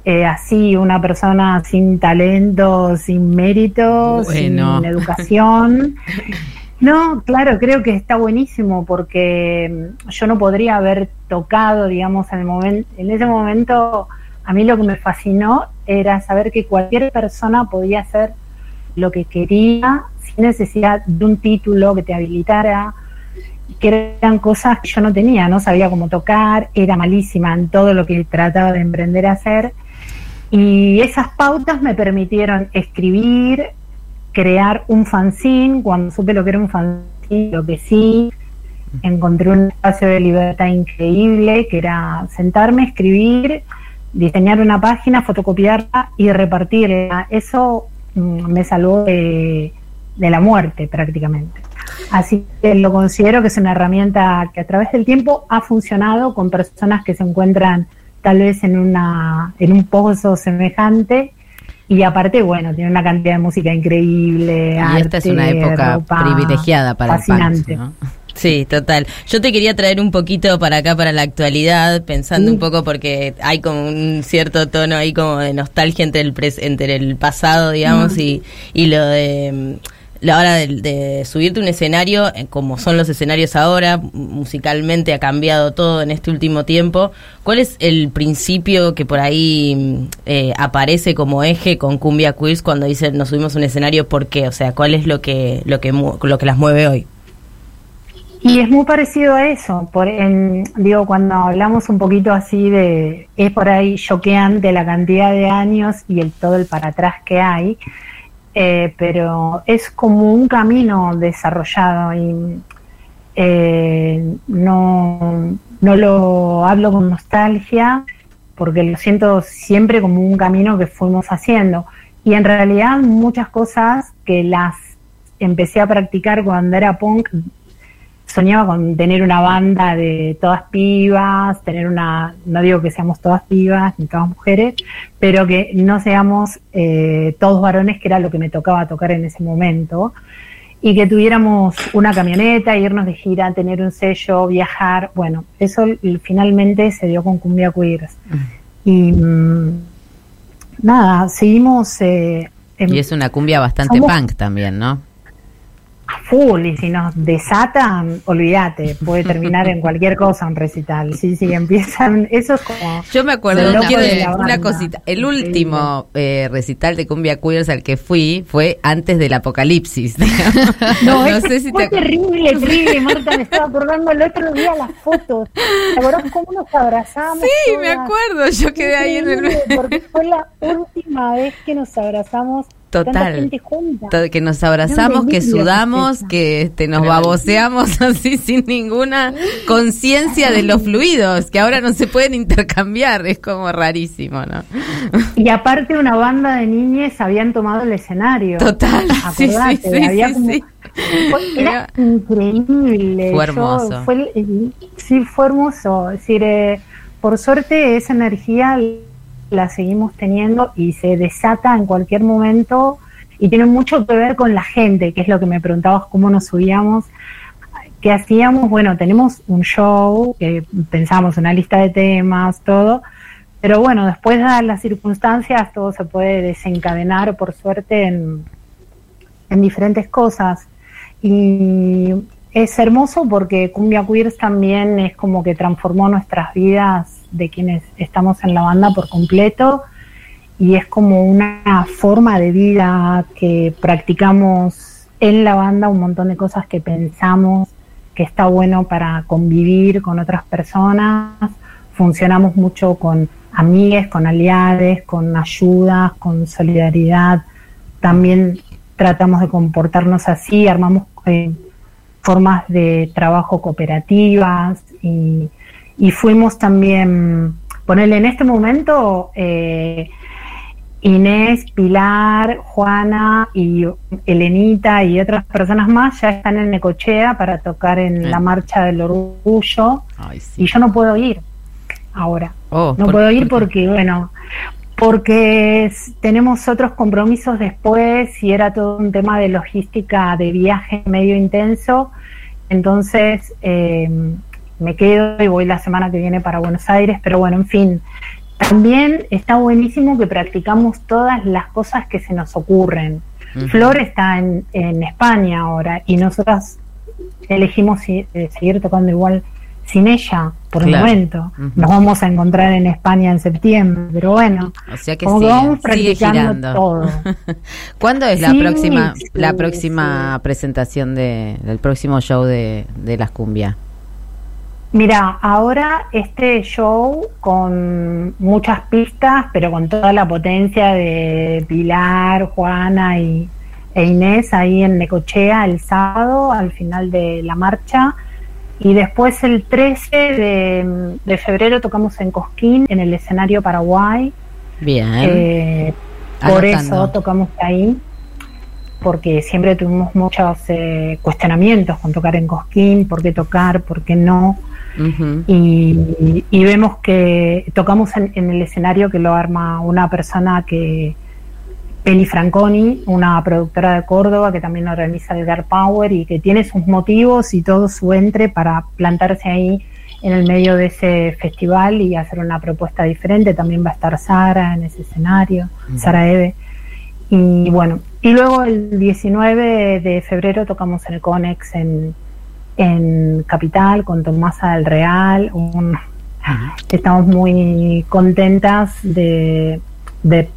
Eh, así, una persona sin talento, sin mérito, Bueno. sin educación. No, claro, creo que está buenísimo porque mm, yo no podría haber tocado, digamos, en, el momen- en ese momento, a mí lo que me fascinó era saber que cualquier persona podía hacer lo que quería sin necesidad de un título que te habilitara, que eran cosas que yo no tenía, no sabía cómo tocar, era malísima en todo lo que trataba de emprender a hacer. Y esas pautas me permitieron escribir, crear un fanzine, cuando supe lo que era un fanzine, lo que sí, encontré un espacio de libertad increíble, que era sentarme, escribir, diseñar una página, fotocopiarla y repartirla. Eso mm, me salvó de, de la muerte prácticamente. Así que lo considero que es una herramienta que a través del tiempo ha funcionado con personas que se encuentran tal vez en una en un pozo semejante y aparte bueno tiene una cantidad de música increíble Y esta es una arte, época ropa privilegiada para fascinante. el punk, ¿no? Sí, total. Yo te quería traer un poquito para acá, para la actualidad, pensando un poco porque hay como un cierto tono ahí como de nostalgia entre el pres- entre el pasado, digamos, y, y lo de mm, la hora de, de subirte un escenario, eh, como son los escenarios ahora, musicalmente ha cambiado todo en este último tiempo. ¿Cuál es el principio que por ahí mm, eh, aparece como eje con Cumbia Queers cuando dicen nos subimos un escenario? ¿Por qué? O sea, ¿cuál es lo que lo que lo que las mueve hoy? Y es muy parecido a eso. Por, en- digo, cuando hablamos un poquito así de. Es por ahí choqueante la cantidad de años y el todo el para atrás que hay. Eh, pero es como un camino desarrollado y eh, no, no lo hablo con nostalgia porque lo siento siempre como un camino que fuimos haciendo. Y en realidad muchas cosas que las empecé a practicar cuando era punk soñaba con tener una banda de todas pibas, tener una, no digo que seamos todas pibas ni todas mujeres, pero que no seamos eh, todos varones, que era lo que me tocaba tocar en ese momento, y que tuviéramos una camioneta, irnos de gira, tener un sello, viajar, bueno, eso finalmente se dio con Cumbia Queers. Y mm, nada, seguimos... eh, en- Y es una cumbia bastante Somos- punk también, ¿no? A full y si nos desatan, olvídate, puede terminar en cualquier cosa un recital. Sí, sí, empiezan, eso es como... Yo me acuerdo, de una cosita. El último eh, recital de Cumbia Queers al que fui fue antes del apocalipsis. No, No sé si fue te terrible, terrible, Marta, me estaba acordando el otro día las fotos. ¿Te acordás cómo nos abrazamos? Sí, me acuerdo, yo quedé ahí en el... Porque fue la última vez que nos abrazamos Total. junta. Que nos abrazamos, que sudamos, que este, nos baboseamos así sin ninguna conciencia de los fluidos, que ahora no se pueden intercambiar, es como rarísimo, ¿no? Y aparte una banda de niñes habían tomado el escenario. Total, sí, sí, Acordate, sí, había sí, como- sí. Fue- Era increíble. Fue Yo- hermoso. fue sí, fue hermoso. Es decir, eh, por suerte esa energía la seguimos teniendo y se desata en cualquier momento y tiene mucho que ver con la gente, que es lo que me preguntabas, cómo nos subíamos. ¿Qué hacíamos? Bueno, tenemos un show, que pensamos una lista de temas, todo, pero bueno, después de las circunstancias, todo se puede desencadenar, por suerte, en, en diferentes cosas. Y es hermoso porque Cumbia Queers también es como que transformó nuestras vidas de quienes estamos en la banda por completo y es como una forma de vida que practicamos en la banda, un montón de cosas que pensamos que está bueno para convivir con otras personas. Funcionamos mucho con amigues, con aliades, con ayudas, con solidaridad. También tratamos de comportarnos así, armamos eh, formas de trabajo cooperativas y, y fuimos también, ponerle en este momento, eh, Inés, Pilar, Juana y Elenita y otras personas más ya están en Necochea para tocar en la Marcha del Orgullo Ay, sí. y yo no puedo ir ahora. Oh, No ¿por- puedo ir por porque, bueno, porque tenemos otros compromisos después y era todo un tema de logística de viaje medio intenso. Entonces eh, me quedo y voy la semana que viene para Buenos Aires, pero bueno, en fin. También está buenísimo que practicamos todas las cosas que se nos ocurren. Ujú. Flor está en, en España ahora y nosotras elegimos si- eh, seguir tocando igual sin ella por el momento. Nos vamos a encontrar en España en septiembre, pero bueno, O sea que como que sigue, vamos practicando girando. todo. ¿Cuándo es la próxima sí, la próxima sí. presentación de, del próximo show de, de las cumbia? Mira, ahora este show con muchas pistas, pero con toda la potencia de Pilar, Juana y, e Inés ahí en Necochea el sábado al final de la marcha. Y después el 13 de, de febrero tocamos en Cosquín, en el escenario Paraguay. Bien. Eh, Por eso tocamos ahí, porque siempre tuvimos muchos eh, cuestionamientos con tocar en Cosquín, por qué tocar, por qué no. Y, y vemos que tocamos en, en el escenario que lo arma una persona que Penny Franconi, una productora de Córdoba que también organiza el Girl Power y que tiene sus motivos y todo su entre para plantarse ahí en el medio de ese festival y hacer una propuesta diferente. También va a estar Sara en ese escenario, Sara Eve. Y bueno, y luego el 19 de febrero tocamos en el Conex en, en Capital con Tomasa del Real. Un- estamos muy contentas de, de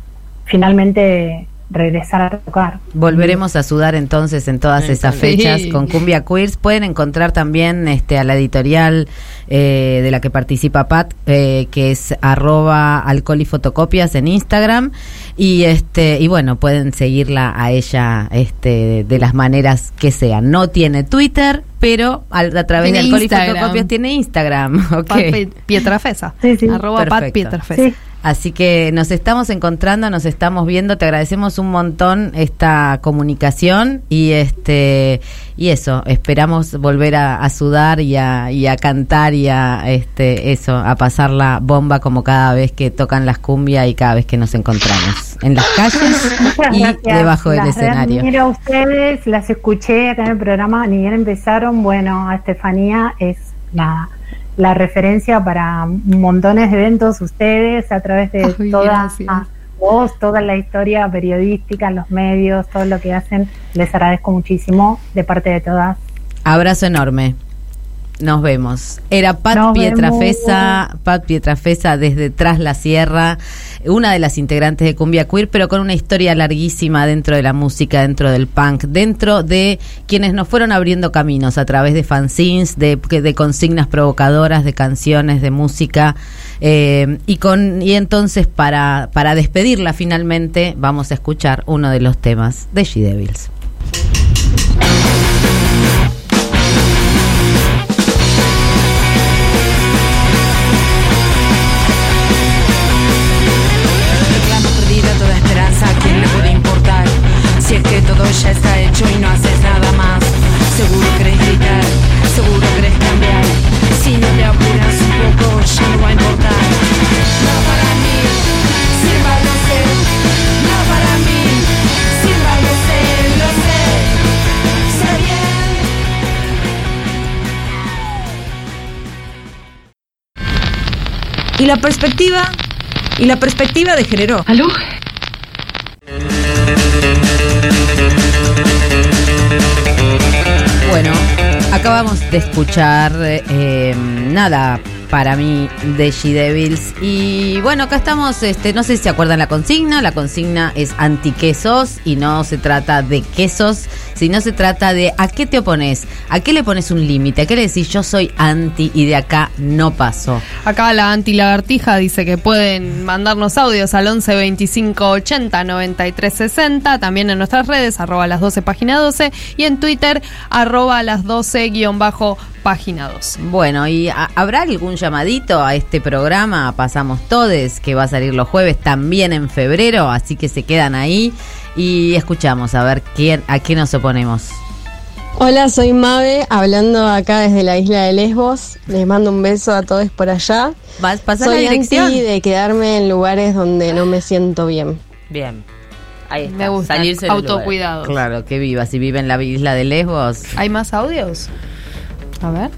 finalmente regresar a tocar. Volveremos a sudar entonces en todas esas Sí. fechas con Cumbia Queers. Pueden encontrar también este a la editorial eh, de la que participa Pat, eh, que es arroba alcohol y fotocopias en Instagram. Y este y bueno, pueden seguirla a ella este de las maneras que sean. No tiene Twitter, pero al- a, través Tiene de alcohol Instagram. y fotocopias tiene Instagram. ok. Pat Pe- Pietrafesa. Sí, sí. Arroba Pat. Pietrafesa. Sí. Así que nos estamos encontrando, nos estamos viendo, te agradecemos un montón esta comunicación y este y eso, esperamos volver a, a sudar y a, y a cantar y a este eso, a pasar la bomba como cada vez que tocan las cumbias y cada vez que nos encontramos en las calles Muchas y gracias. debajo del Las escenario. admiro a ustedes, las escuché acá en el programa, ni bien empezaron. Bueno, a Estefanía es la, la referencia para montones de eventos, ustedes, a través de Ay, toda gracias. vos, toda la historia periodística, los medios, todo lo que hacen. Les agradezco muchísimo de parte de todas. Abrazo enorme. Nos vemos. Era Pat Nos Pietrafesa, Pat Pietrafesa desde Tras la Sierra, una de las integrantes de Cumbia Queer, pero con una historia larguísima dentro de la música, dentro del punk, dentro de quienes nos fueron abriendo caminos a través de fanzines, de, de consignas provocadoras, de canciones, de música. eh, y con y entonces para, para despedirla finalmente vamos a escuchar uno de los temas de She Devils. La perspectiva, y la perspectiva de género. ¿Aló? Bueno, acabamos de escuchar eh, nada para mí de She Devils y bueno, acá estamos, este, no sé si se acuerdan la consigna, la consigna es antiquesos y no se trata de quesos, sino se trata de a qué te opones, a qué le pones un límite, a qué le decís yo soy anti y de acá no paso. Acá la anti-lagartija dice que pueden mandarnos audios al 11 25 80 93 60, también en nuestras redes, arroba las 12 página 12, y en Twitter, arroba las 12 guion bajo página 12. Bueno, ¿y a- habrá algún llamadito a este programa? Pasamos Todes, que va a salir los jueves también en febrero, así que se quedan ahí y escuchamos a ver quién, a qué nos oponemos. Hola, soy Mabe, hablando acá desde la isla de Lesbos. Les mando un beso a todos por allá. ¿Vas pasar la soy dirección? anti de quedarme en lugares donde no me siento bien. Bien. Ahí está. Me gusta, Salirse autocuidado. Claro, que viva. Si vive en la isla de Lesbos. ¿Hay más audios? A ver.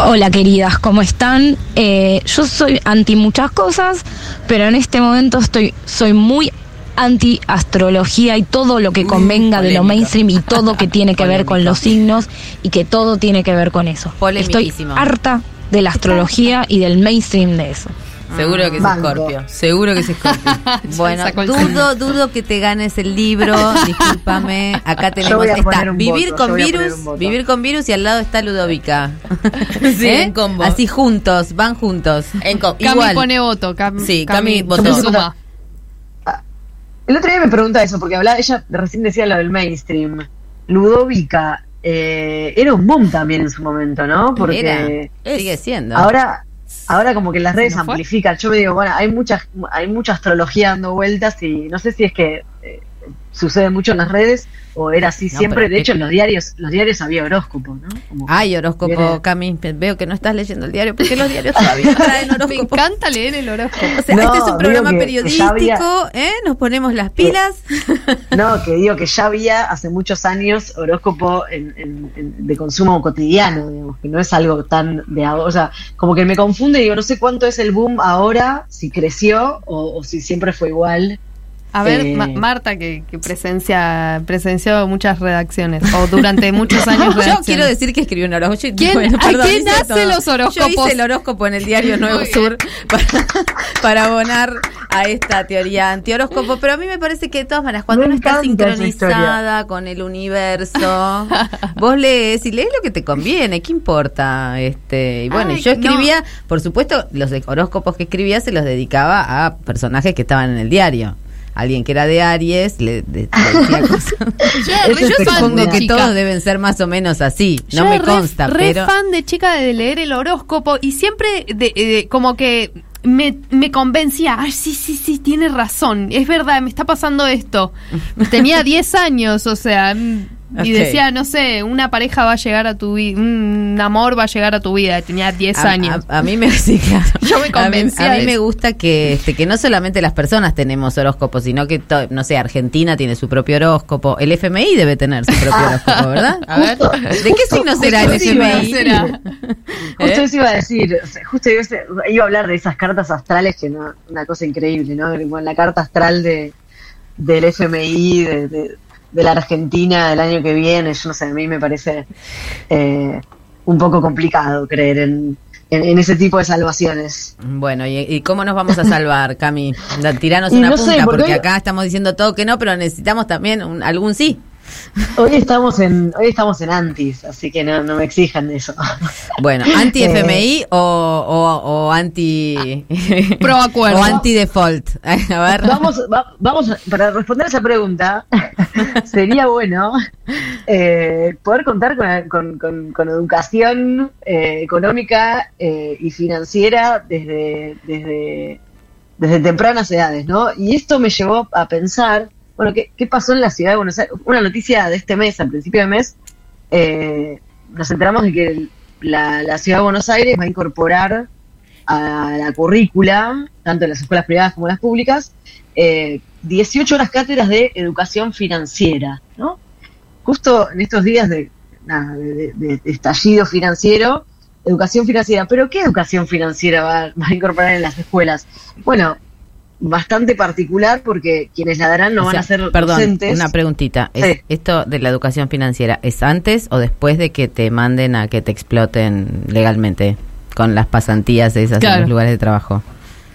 Hola queridas, ¿cómo están? Eh, yo soy anti muchas cosas, pero en este momento estoy, soy muy anti astrología y todo lo que convenga de lo mainstream y todo que tiene que ver con los signos y que todo tiene que ver con eso. Estoy harta de la astrología y del mainstream de eso. Seguro que es Banco. Scorpio. Seguro que es Scorpio. Bueno, dudo, dudo que te ganes el libro. Discúlpame. Acá tenemos vivir voto, con virus, vivir con virus y al lado está Ludovica. Sí, en combo. Así juntos, van juntos. En Cami igual. pone voto. Cam- Sí, Cami votó. se suma. El otro día me pregunta eso, porque hablaba, ella recién decía lo del mainstream. Ludovica eh, era un boom también en su momento, ¿no? Porque Era, sigue siendo. ahora ahora como que las redes amplifican. Yo me digo, bueno, hay mucha, hay mucha astrología dando vueltas y no sé si es que eh, sucede mucho en las redes o era así No, siempre. De hecho, en los diarios, los diarios había horóscopo, ¿no? Como- Ay, horóscopo, Viene- Cami. Veo que no estás leyendo el diario porque los diarios todavía traen Me horóscopo. encanta leer el horóscopo. O sea, No, este es un programa que- que ya periodístico, había- ¿eh? Nos ponemos las pilas. No, que digo que ya había hace muchos años horóscopo en- en- en- de consumo cotidiano, digamos, que no es algo tan de ahora. O sea, como que me confunde, digo, no sé cuánto es el boom ahora, si creció o, o si siempre fue igual. A ver, Eh, Ma- Marta, que, que presencia, presenció muchas redacciones, o durante muchos años Yo quiero decir que escribí un horóscopo. ¿Quién- a quién hice hace todo. los horóscopos? Yo hice el horóscopo en el diario Nuevo. Sur para, para abonar a esta teoría antihoróscopo. Pero a mí me parece que de todas maneras, cuando Me uno está sincronizada con el universo, vos lees y lees lo que te conviene. ¿Qué importa? Este, y bueno, Ay, y yo no. escribía, por supuesto, los horóscopos que escribía se los dedicaba a personajes que estaban en el diario. Alguien que era de Aries le, de- le decía cosas. Yo, Supongo que chica. todos deben ser más o menos así. No Yo me re- consta, re pero. fan de chica de leer el horóscopo y siempre de, de- como que me, me convencía, ay, sí, sí, sí, tiene razón, es verdad, me está pasando esto. Tenía 10 años, o sea, y decía, no sé, una pareja va a llegar a tu vida, un amor va a llegar a tu vida, tenía 10 A, años. a- a mí me sí, claro. Yo me A mí- convencía A mí, me gusta que este que no solamente las personas tenemos horóscopos, sino que to- no sé, Argentina tiene su propio horóscopo, el FMI debe tener su propio horóscopo, ¿verdad? A ver, ¿de qué signo será el justo iba a FMI? Justo ¿Eh? eso iba a decir, justo iba a, iba a hablar de esas cartas astrales, que no, una cosa increíble, ¿no? Como la carta astral de, del FMI, de, de- de la Argentina del año que viene, yo no sé, a mí me parece eh, un poco complicado creer en, en, en ese tipo de salvaciones. Bueno, ¿y, y cómo nos vamos a salvar, Cami? Tiranos una no sé, punta, porque porque acá estamos diciendo todo que no, pero necesitamos también un- algún sí. Hoy estamos en, hoy estamos en antis, así que no, no me exijan eso. Bueno, ¿anti-FMI o, o, o anti... Pro acuerdo. o anti-default? A ver. Vamos, va- vamos, para responder esa pregunta, sería bueno eh, poder contar con, con- con- con educación eh, económica eh, y financiera desde, desde, desde tempranas edades, ¿no? Y esto me llevó a pensar, bueno, ¿qué, qué pasó en la ciudad de Buenos Aires? Una noticia de este mes, al principio de mes, eh, nos enteramos de que la, la ciudad de Buenos Aires va a incorporar a la currícula, tanto en las escuelas privadas como en las públicas, eh, 18 horas cátedras de educación financiera, ¿no? Justo en estos días de, estallido financiero, educación financiera. ¿Pero qué educación financiera va a incorporar en las escuelas? Bueno, bastante particular porque quienes la darán no O van sea, a ser perdón, docentes. una preguntita. ¿Es Sí. ¿Esto de la educación financiera es antes o después de que te manden a que te exploten legalmente con las pasantías esas en los lugares de trabajo?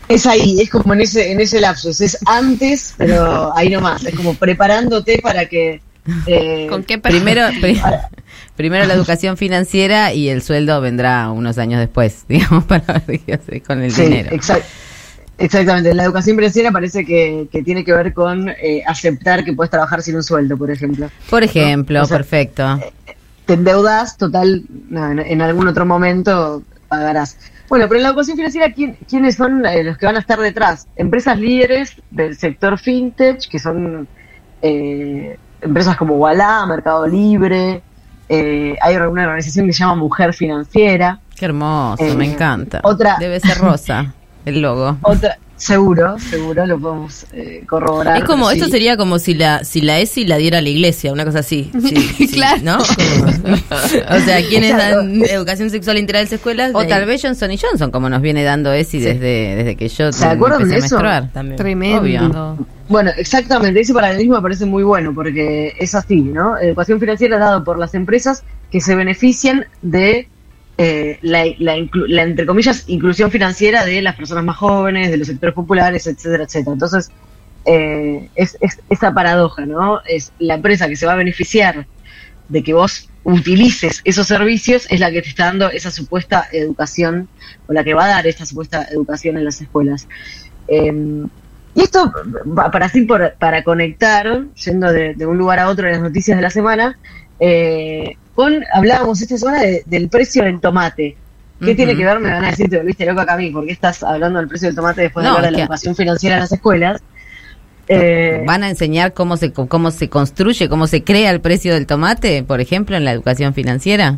Es ahí, es como en ese, en ese lapsus, es antes, pero ahí nomás, es como preparándote para que... eh, ¿Con qué Primero, pri- primero la educación financiera y el sueldo vendrá unos años después, digamos, para ver qué haces con el Sí, dinero. exact- exactamente. La educación financiera parece que, que tiene que ver con eh, aceptar que puedes trabajar sin un sueldo, por ejemplo. Por ejemplo, O sea, perfecto. Te endeudas, total, no, en, en algún otro momento pagarás. Bueno, pero en la educación financiera, ¿quién- ¿quiénes son eh, los que van a estar detrás? Empresas líderes del sector fintech, que son eh, empresas como Walla, Mercado Libre, eh, hay una organización que se llama Mujer Financiera. Qué hermoso, Eh, me encanta. otra- Debe ser rosa el logo. Otra, seguro, seguro, lo podemos eh, corroborar. Es como, sí. esto sería como si la si la ESI la diera a la iglesia, una cosa así. Sí, sí, Claro. ¿No? O sea, ¿quiénes Claro. dan educación sexual integral en las escuelas? O tal vez Johnson y Johnson, como nos viene dando ESI desde, desde que yo ¿Se acuerdan empecé de a eso? menstruar. También. Tremendo. Obvio. Bueno, exactamente, ese paralelismo me parece muy bueno porque es así, ¿no? Educación financiera es dado por las empresas que se benefician de eh, la, la entre comillas, inclusión financiera de las personas más jóvenes, de los sectores populares, etcétera, etcétera. Entonces, eh, es, es esa paradoja, ¿no? Es la empresa que se va a beneficiar de que vos utilices esos servicios es la que te está dando esa supuesta educación o la que va a dar esta supuesta educación en las escuelas. Eh, y esto, para así, para conectar, yendo de, de un lugar a otro en las noticias de la semana, eh, con, hablábamos esta semana de- del precio del tomate. ¿Qué tiene que ver? Me van a decir, te volviste loco acá a mí, ¿por qué estás hablando del precio del tomate después No, de hablar de la educación financiera en las escuelas? Eh, ¿Van a enseñar cómo se, cómo se construye, cómo se crea el precio del tomate, por ejemplo, en la educación financiera?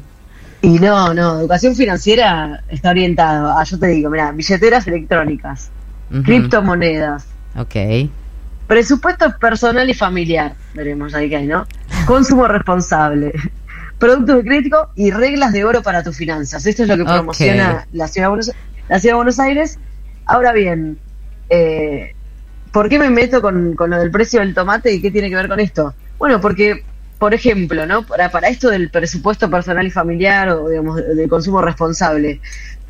y no, no, educación financiera está orientado a, yo te digo, mira, billeteras electrónicas, criptomonedas, Ok. presupuesto personal y familiar, veremos ahí que hay, ¿no? Consumo responsable, productos de crédito y reglas de oro para tus finanzas. Esto es lo que promociona la ciudad de Buenos, la ciudad de Buenos Aires. Ahora bien, eh, ¿por qué me meto con, con lo del precio del tomate y qué tiene que ver con esto? Bueno, porque, por ejemplo, ¿no? Para, para esto del presupuesto personal y familiar o, digamos, del consumo responsable,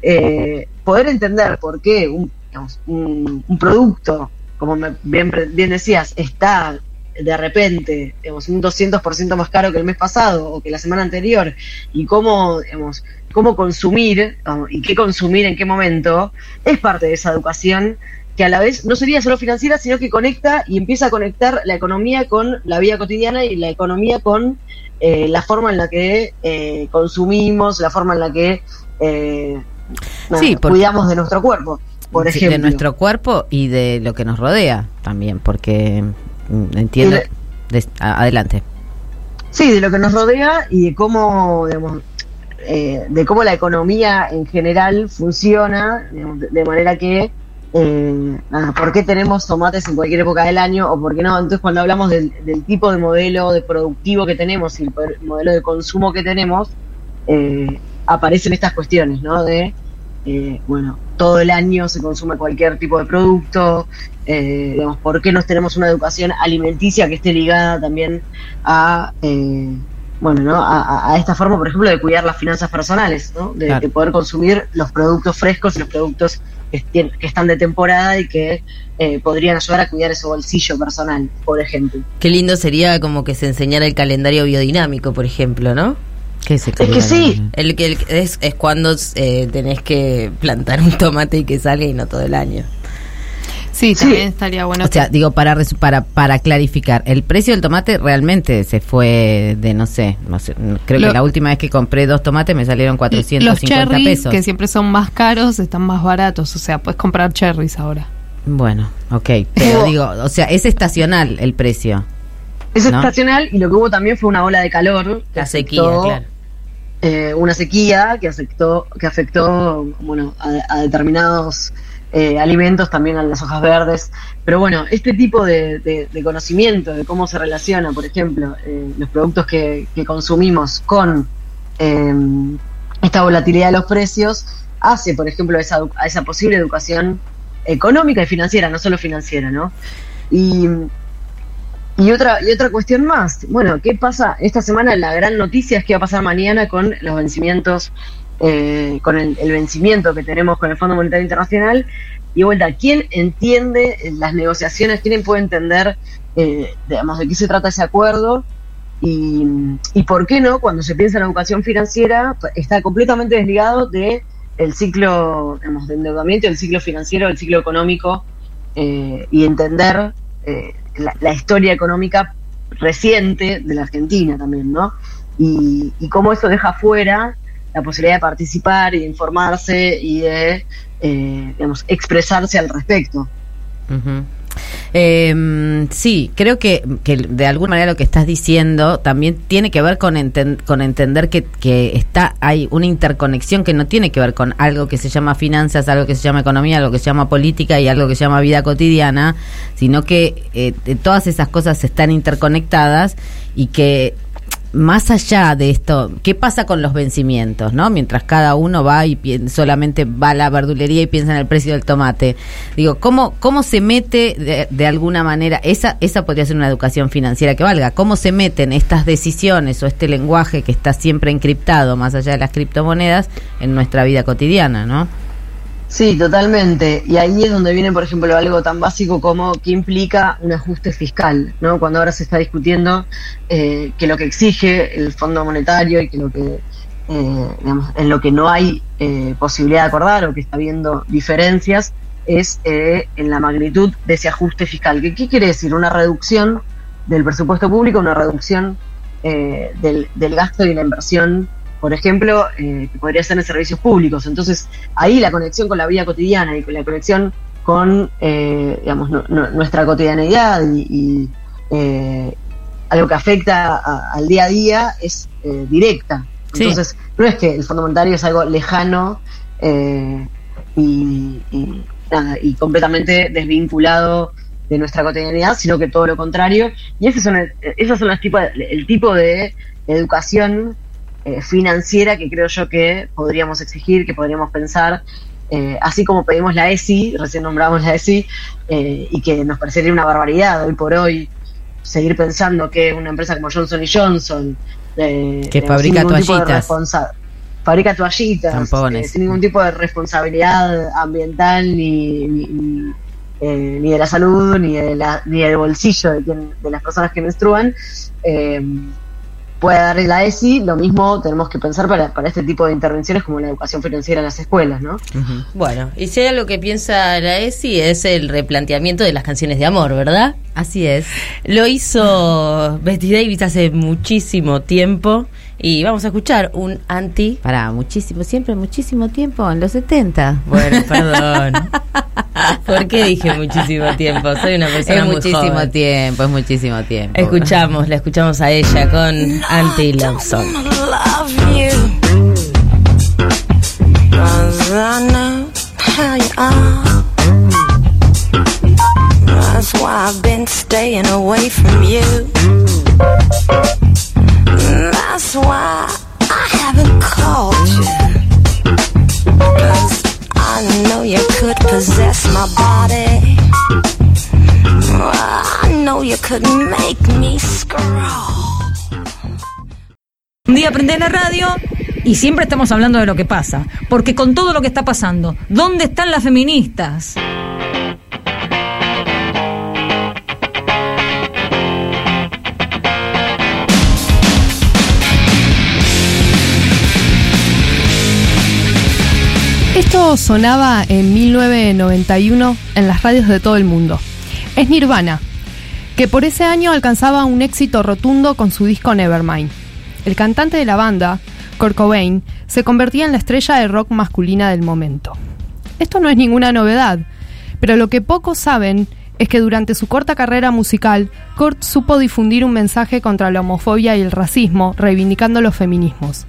eh, poder entender por qué un, digamos, un, un producto, como me- bien, bien decías, está de repente digamos, un 200% más caro que el mes pasado o que la semana anterior y cómo, digamos, cómo consumir y qué consumir en qué momento, es parte de esa educación que a la vez no sería solo financiera, sino que conecta y empieza a conectar la economía con la vida cotidiana y la economía con eh, la forma en la que eh, consumimos, la forma en la que eh, Sí, cuidamos de nuestro cuerpo, por ejemplo. de nuestro cuerpo y de lo que nos rodea también, porque entiendo. Des- a- adelante. Sí, de lo que nos rodea y de cómo, digamos, eh, de cómo la economía en general funciona, digamos, de, de manera que, eh, nada, ¿por qué tenemos tomates en cualquier época del año o por qué no? Entonces, cuando hablamos del, del tipo de modelo de productivo que tenemos y el modelo de consumo que tenemos, eh, aparecen estas cuestiones, ¿no? De, eh, bueno, todo el año se consume cualquier tipo de producto, eh, digamos, ¿por qué no tenemos una educación alimenticia que esté ligada también a, eh, bueno, ¿no? A, esta forma, por ejemplo, de cuidar las finanzas personales, ¿no? De, Claro. de poder consumir los productos frescos y los productos que están de temporada y que eh, podrían ayudar a cuidar ese bolsillo personal, por ejemplo. Qué lindo sería como que se enseñara el calendario biodinámico, por ejemplo, ¿no? ¿Qué es, que sí. El que el- es, es cuando eh, tenés que plantar un tomate y que salga y no todo el año. Sí, también estaría bueno. O sea, digo, para, resu- para para clarificar, el precio del tomate realmente se fue de, no sé, no sé creo Lo- que la última vez que compré dos tomates me salieron los 450 cherries, pesos. que siempre son más caros, están más baratos. O sea, puedes comprar cherries ahora. Bueno, ok, pero digo, o sea, es estacional el precio. Es ¿No? estacional y lo que hubo también fue una ola de calor. La sequía, afectó, claro. Eh, una sequía que afectó, que afectó bueno, a, determinados eh, alimentos, también a las hojas verdes. Pero bueno, este tipo de, conocimiento de cómo se relaciona, por ejemplo, eh, los productos que, consumimos con eh, esta volatilidad de los precios, hace, por ejemplo, esa, a esa posible educación económica y financiera, no solo financiera, ¿no? Y, y otra, y otra cuestión más, bueno, ¿qué pasa? Esta semana la gran noticia es qué va a pasar mañana con los vencimientos, eh, con el, vencimiento que tenemos con el Fondo Monetario Internacional. Y vuelta, ¿quién entiende las negociaciones? ¿Quién puede entender, eh, digamos, de qué se trata ese acuerdo? Y, y por qué no, cuando se piensa en la educación financiera, pues, está completamente desligado de el ciclo digamos, de endeudamiento, el ciclo financiero, el ciclo económico eh, y entender eh, la, la historia económica reciente de la Argentina también, ¿no? Y, y cómo eso deja fuera la posibilidad de participar y de informarse y de, eh, digamos, expresarse al respecto. Ujú. Eh, sí, creo que, que de alguna manera lo que estás diciendo también tiene que ver con, con entender que, que está hay una interconexión que no tiene que ver con algo que se llama finanzas, algo que se llama economía, algo que se llama política y algo que se llama vida cotidiana, sino que eh, todas esas cosas están interconectadas y que más allá de esto, ¿qué pasa con los vencimientos, no? Mientras cada uno va y solamente va a la verdulería y piensa en el precio del tomate. Digo, ¿cómo, cómo se mete de, de alguna manera, esa, esa podría ser una educación financiera que valga, cómo se meten estas decisiones o este lenguaje que está siempre encriptado, más allá de las criptomonedas, en nuestra vida cotidiana, ¿no? Sí, totalmente. Y ahí es donde viene, por ejemplo, algo tan básico como qué implica un ajuste fiscal, ¿no? Cuando ahora se está discutiendo eh, que lo que exige el Fondo Monetario y que lo que, eh, digamos, en lo que no hay eh, posibilidad de acordar o que está habiendo diferencias es eh, en la magnitud de ese ajuste fiscal. ¿Qué, qué quiere decir? Una reducción del presupuesto público, una reducción eh, del, del gasto y la inversión por ejemplo, eh, que podría ser en servicios públicos. Entonces, ahí la conexión con la vida cotidiana y con la conexión con, eh, digamos, nu- nu- nuestra cotidianeidad y, y, eh, algo que afecta a- al día a día es eh, directa. Sí. Entonces, no es que el fondo monetario es algo lejano y, y nada, y completamente desvinculado de nuestra cotidianidad, sino que todo lo contrario. Y esos son el, esos son los tipos de- el tipo de educación eh, financiera que creo yo que podríamos exigir, que podríamos pensar, eh, así como pedimos la ESI, recién nombramos la ESI, eh, y que nos parecería una barbaridad hoy por hoy seguir pensando que una empresa como Johnson Johnson, eh, Que fabrica toallitas. fabrica toallitas, Tampones. sin ningún tipo de responsabilidad ambiental ni, ni, ni, eh, ni de la salud, ni, de la, ni del bolsillo de, quien- de las personas que menstruan, eh, puede darle la ESI, lo mismo tenemos que pensar para, para este tipo de intervenciones como la educación financiera en las escuelas, ¿no? Bueno, y si hay algo que piensa la ESI es el replanteamiento de las canciones de amor, ¿verdad? Así es. Lo hizo Betty Davis hace muchísimo tiempo y vamos a escuchar un anti... Para muchísimo, siempre muchísimo tiempo, en los 70. Bueno, perdón. ¿Por qué dije muchísimo tiempo? Soy una persona Es muy muchísimo joven. tiempo, es muchísimo tiempo. Escuchamos, la escuchamos a ella con Anti Love Song. love you. Cause I know how you are. That's why I've been staying away from you. That's why I haven't called you. Cause I know you could possess my body. I know you could make me scroll. Un día prende la radio y siempre estamos hablando de lo que pasa. Porque con todo lo que está pasando, ¿dónde están las feministas? Esto sonaba en 1991 en las radios de todo el mundo. Es Nirvana, que por ese año alcanzaba un éxito rotundo con su disco Nevermind. El cantante de la banda, Kurt Cobain, se convertía en la estrella de rock masculina del momento. Esto no es ninguna novedad, pero lo que pocos saben es que durante su corta carrera musical, Kurt supo difundir un mensaje contra la homofobia y el racismo, reivindicando los feminismos.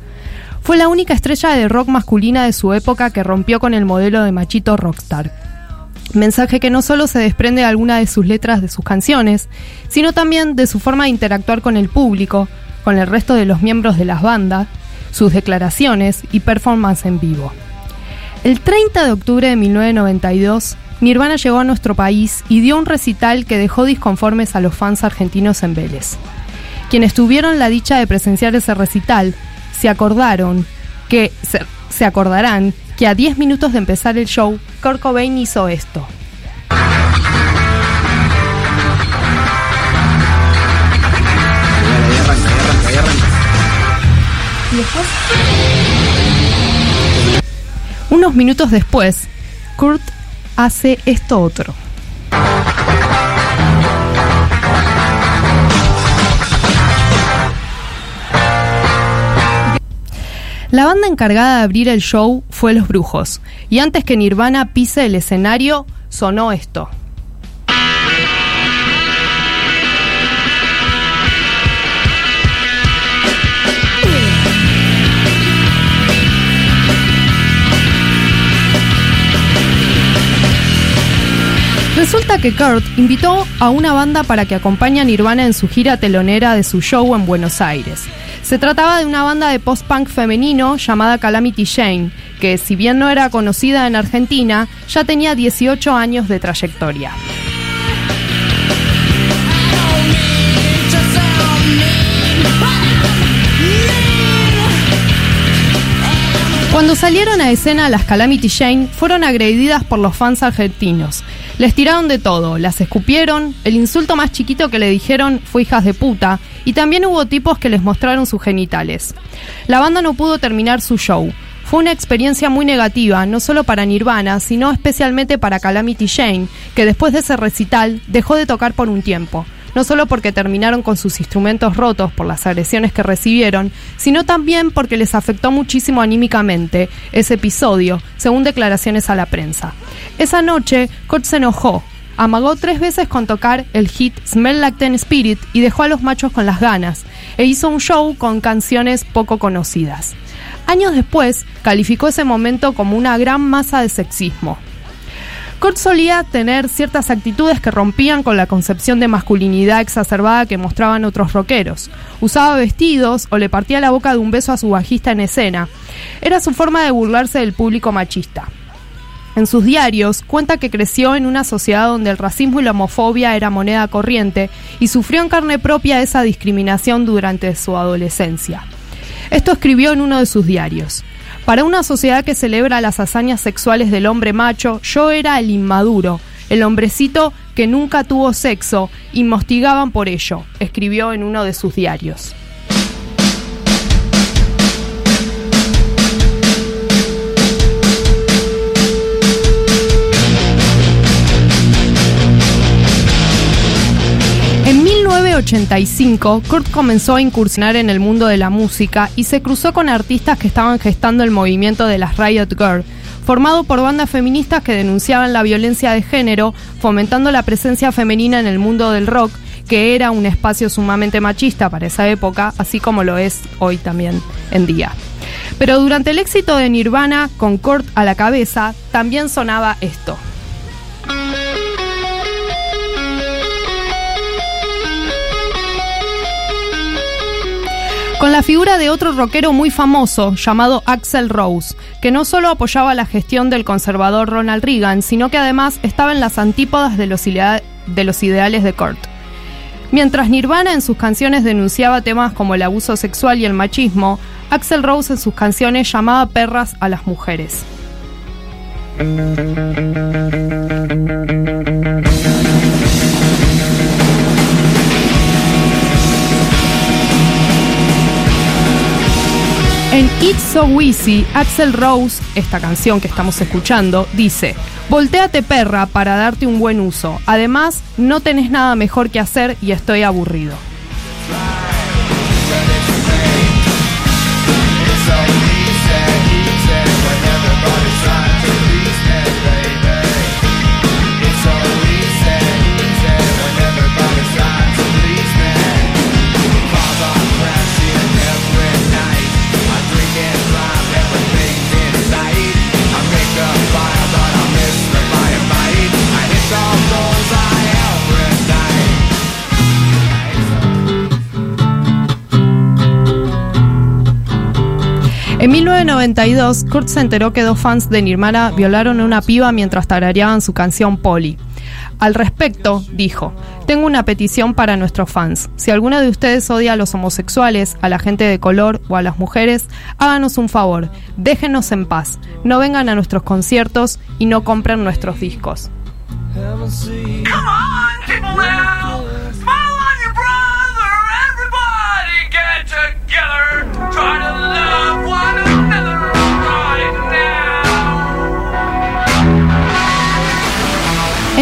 Fue la única estrella de rock masculina de su época que rompió con el modelo de machito rockstar. Mensaje que no solo se desprende de alguna de sus letras de sus canciones, sino también de su forma de interactuar con el público, con el resto de los miembros de las bandas, sus declaraciones y performance en vivo. El 30 de octubre de 1992, Nirvana llegó a nuestro país y dio un recital que dejó disconformes a los fans argentinos en Vélez. Quienes tuvieron la dicha de presenciar ese recital se acordaron que se, acordarán que a 10 minutos de empezar el show, Kurt Cobain hizo esto. Unos minutos después, Kurt hace esto otro. La banda encargada de abrir el show fue Los Brujos, y antes que Nirvana pise el escenario, sonó esto. Resulta que Kurt invitó a una banda para que acompañe a Nirvana en su gira telonera de su show en Buenos Aires. Se trataba de una banda de post-punk femenino llamada Calamity Jane, que si bien no era conocida en Argentina, ya tenía 18 años de trayectoria. Cuando salieron a escena las Calamity Jane fueron agredidas por los fans argentinos. Les tiraron de todo, las escupieron, el insulto más chiquito que le dijeron fue hijas de puta, y también hubo tipos que les mostraron sus genitales. La banda no pudo terminar su show. Fue una experiencia muy negativa, no solo para Nirvana, sino especialmente para Calamity Jane, que después de ese recital dejó de tocar por un tiempo. No solo porque terminaron con sus instrumentos rotos por las agresiones que recibieron, sino también porque les afectó muchísimo anímicamente ese episodio, según declaraciones a la prensa. Esa noche, Kurt se enojó, amagó tres veces con tocar el hit Smell Like Teen Spirit y dejó a los machos con las ganas, e hizo un show con canciones poco conocidas. Años después, calificó ese momento como una gran masa de sexismo. Kurt solía tener ciertas actitudes que rompían con la concepción de masculinidad exacerbada que mostraban otros rockeros. Usaba vestidos o le partía la boca de un beso a su bajista en escena. Era su forma de burlarse del público machista. En sus diarios cuenta que creció en una sociedad donde el racismo y la homofobia era moneda corriente y sufrió en carne propia esa discriminación durante su adolescencia. Esto escribió en uno de sus diarios. Para una sociedad que celebra las hazañas sexuales del hombre macho, yo era el inmaduro, el hombrecito que nunca tuvo sexo y me hostigaban por ello, escribió en uno de sus diarios. 1985, Kurt comenzó a incursionar en el mundo de la música y se cruzó con artistas que estaban gestando el movimiento de las Riot Girl, formado por bandas feministas que denunciaban la violencia de género, fomentando la presencia femenina en el mundo del rock, que era un espacio sumamente machista para esa época, así como lo es hoy también en día. Pero durante el éxito de Nirvana, con Kurt a la cabeza, también sonaba esto. Con la figura de otro rockero muy famoso llamado Axel Rose, que no solo apoyaba la gestión del conservador Ronald Reagan, sino que además estaba en las antípodas de los, idea- de los ideales de Kurt. Mientras Nirvana en sus canciones denunciaba temas como el abuso sexual y el machismo, Axel Rose en sus canciones llamaba perras a las mujeres. En It's So Easy, Axel Rose, esta canción que estamos escuchando, dice, Voltéate perra para darte un buen uso. Además, no tenés nada mejor que hacer y estoy aburrido. En 1992, Kurt se enteró que dos fans de Nirvana violaron a una piba mientras tarareaban su canción Polly. Al respecto, dijo, tengo una petición para nuestros fans. Si alguno de ustedes odia a los homosexuales, a la gente de color o a las mujeres, háganos un favor, déjenos en paz, no vengan a nuestros conciertos y no compren nuestros discos. Try to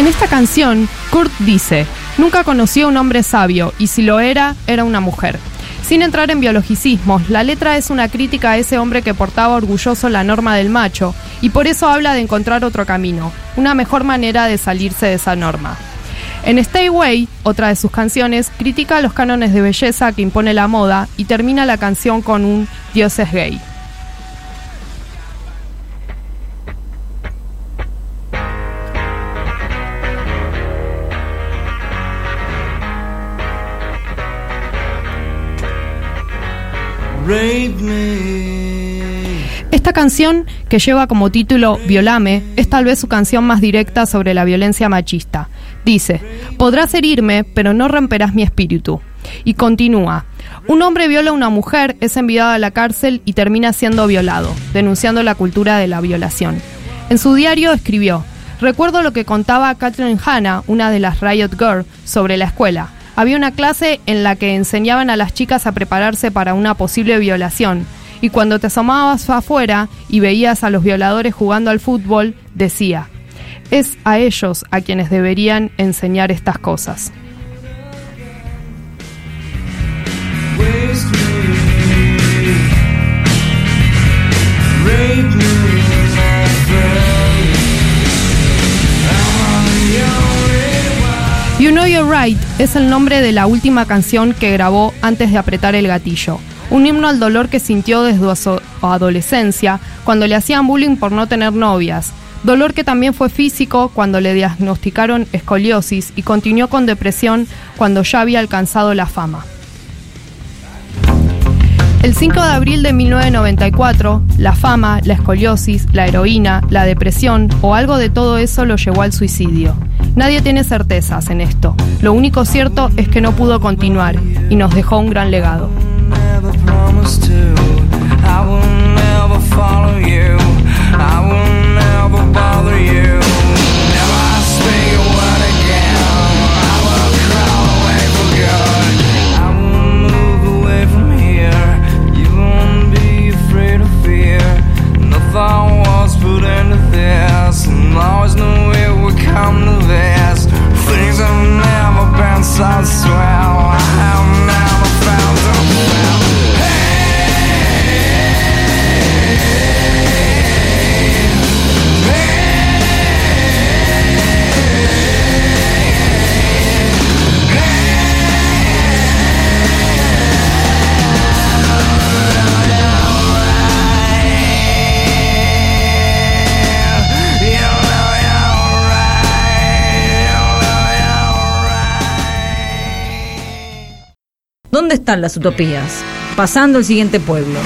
En esta canción, Kurt dice, nunca conocí a un hombre sabio y si lo era, era una mujer. Sin entrar en biologicismos, la letra es una crítica a ese hombre que portaba orgulloso la norma del macho y por eso habla de encontrar otro camino, una mejor manera de salirse de esa norma. En Stay Away, otra de sus canciones, critica los cánones de belleza que impone la moda y termina la canción con un Dios es gay. Esta canción, que lleva como título Violame, es tal vez su canción más directa sobre la violencia machista. Dice, podrás herirme, pero no romperás mi espíritu. Y continúa, un hombre viola a una mujer, es enviado a la cárcel y termina siendo violado, denunciando la cultura de la violación. En su diario escribió, recuerdo lo que contaba Catherine Hanna, una de las Riot Girl, sobre la escuela. Había una clase en la que enseñaban a las chicas a prepararse para una posible violación y cuando te asomabas afuera y veías a los violadores jugando al fútbol, decía, es a ellos a quienes deberían enseñar estas cosas. You Know You're Right es el nombre de la última canción que grabó antes de apretar el gatillo. Un himno al dolor que sintió desde su adolescencia, cuando le hacían bullying por no tener novias. Dolor que también fue físico cuando le diagnosticaron escoliosis y continuó con depresión cuando ya había alcanzado la fama. El 5 de abril de 1994, la fama, la escoliosis, la heroína, la depresión o algo de todo eso lo llevó al suicidio. Nadie tiene certezas en esto. Lo único cierto es que no pudo continuar y nos dejó un gran legado. I will never follow you. I will never bother you. Never speak a word again. I will crawl away for good. I will move away from here. You won't be afraid of fear. Nothing was put into this, always knew it would come to this. Things have never been so swell. ¿Dónde están las utopías? Pasando el siguiente pueblo.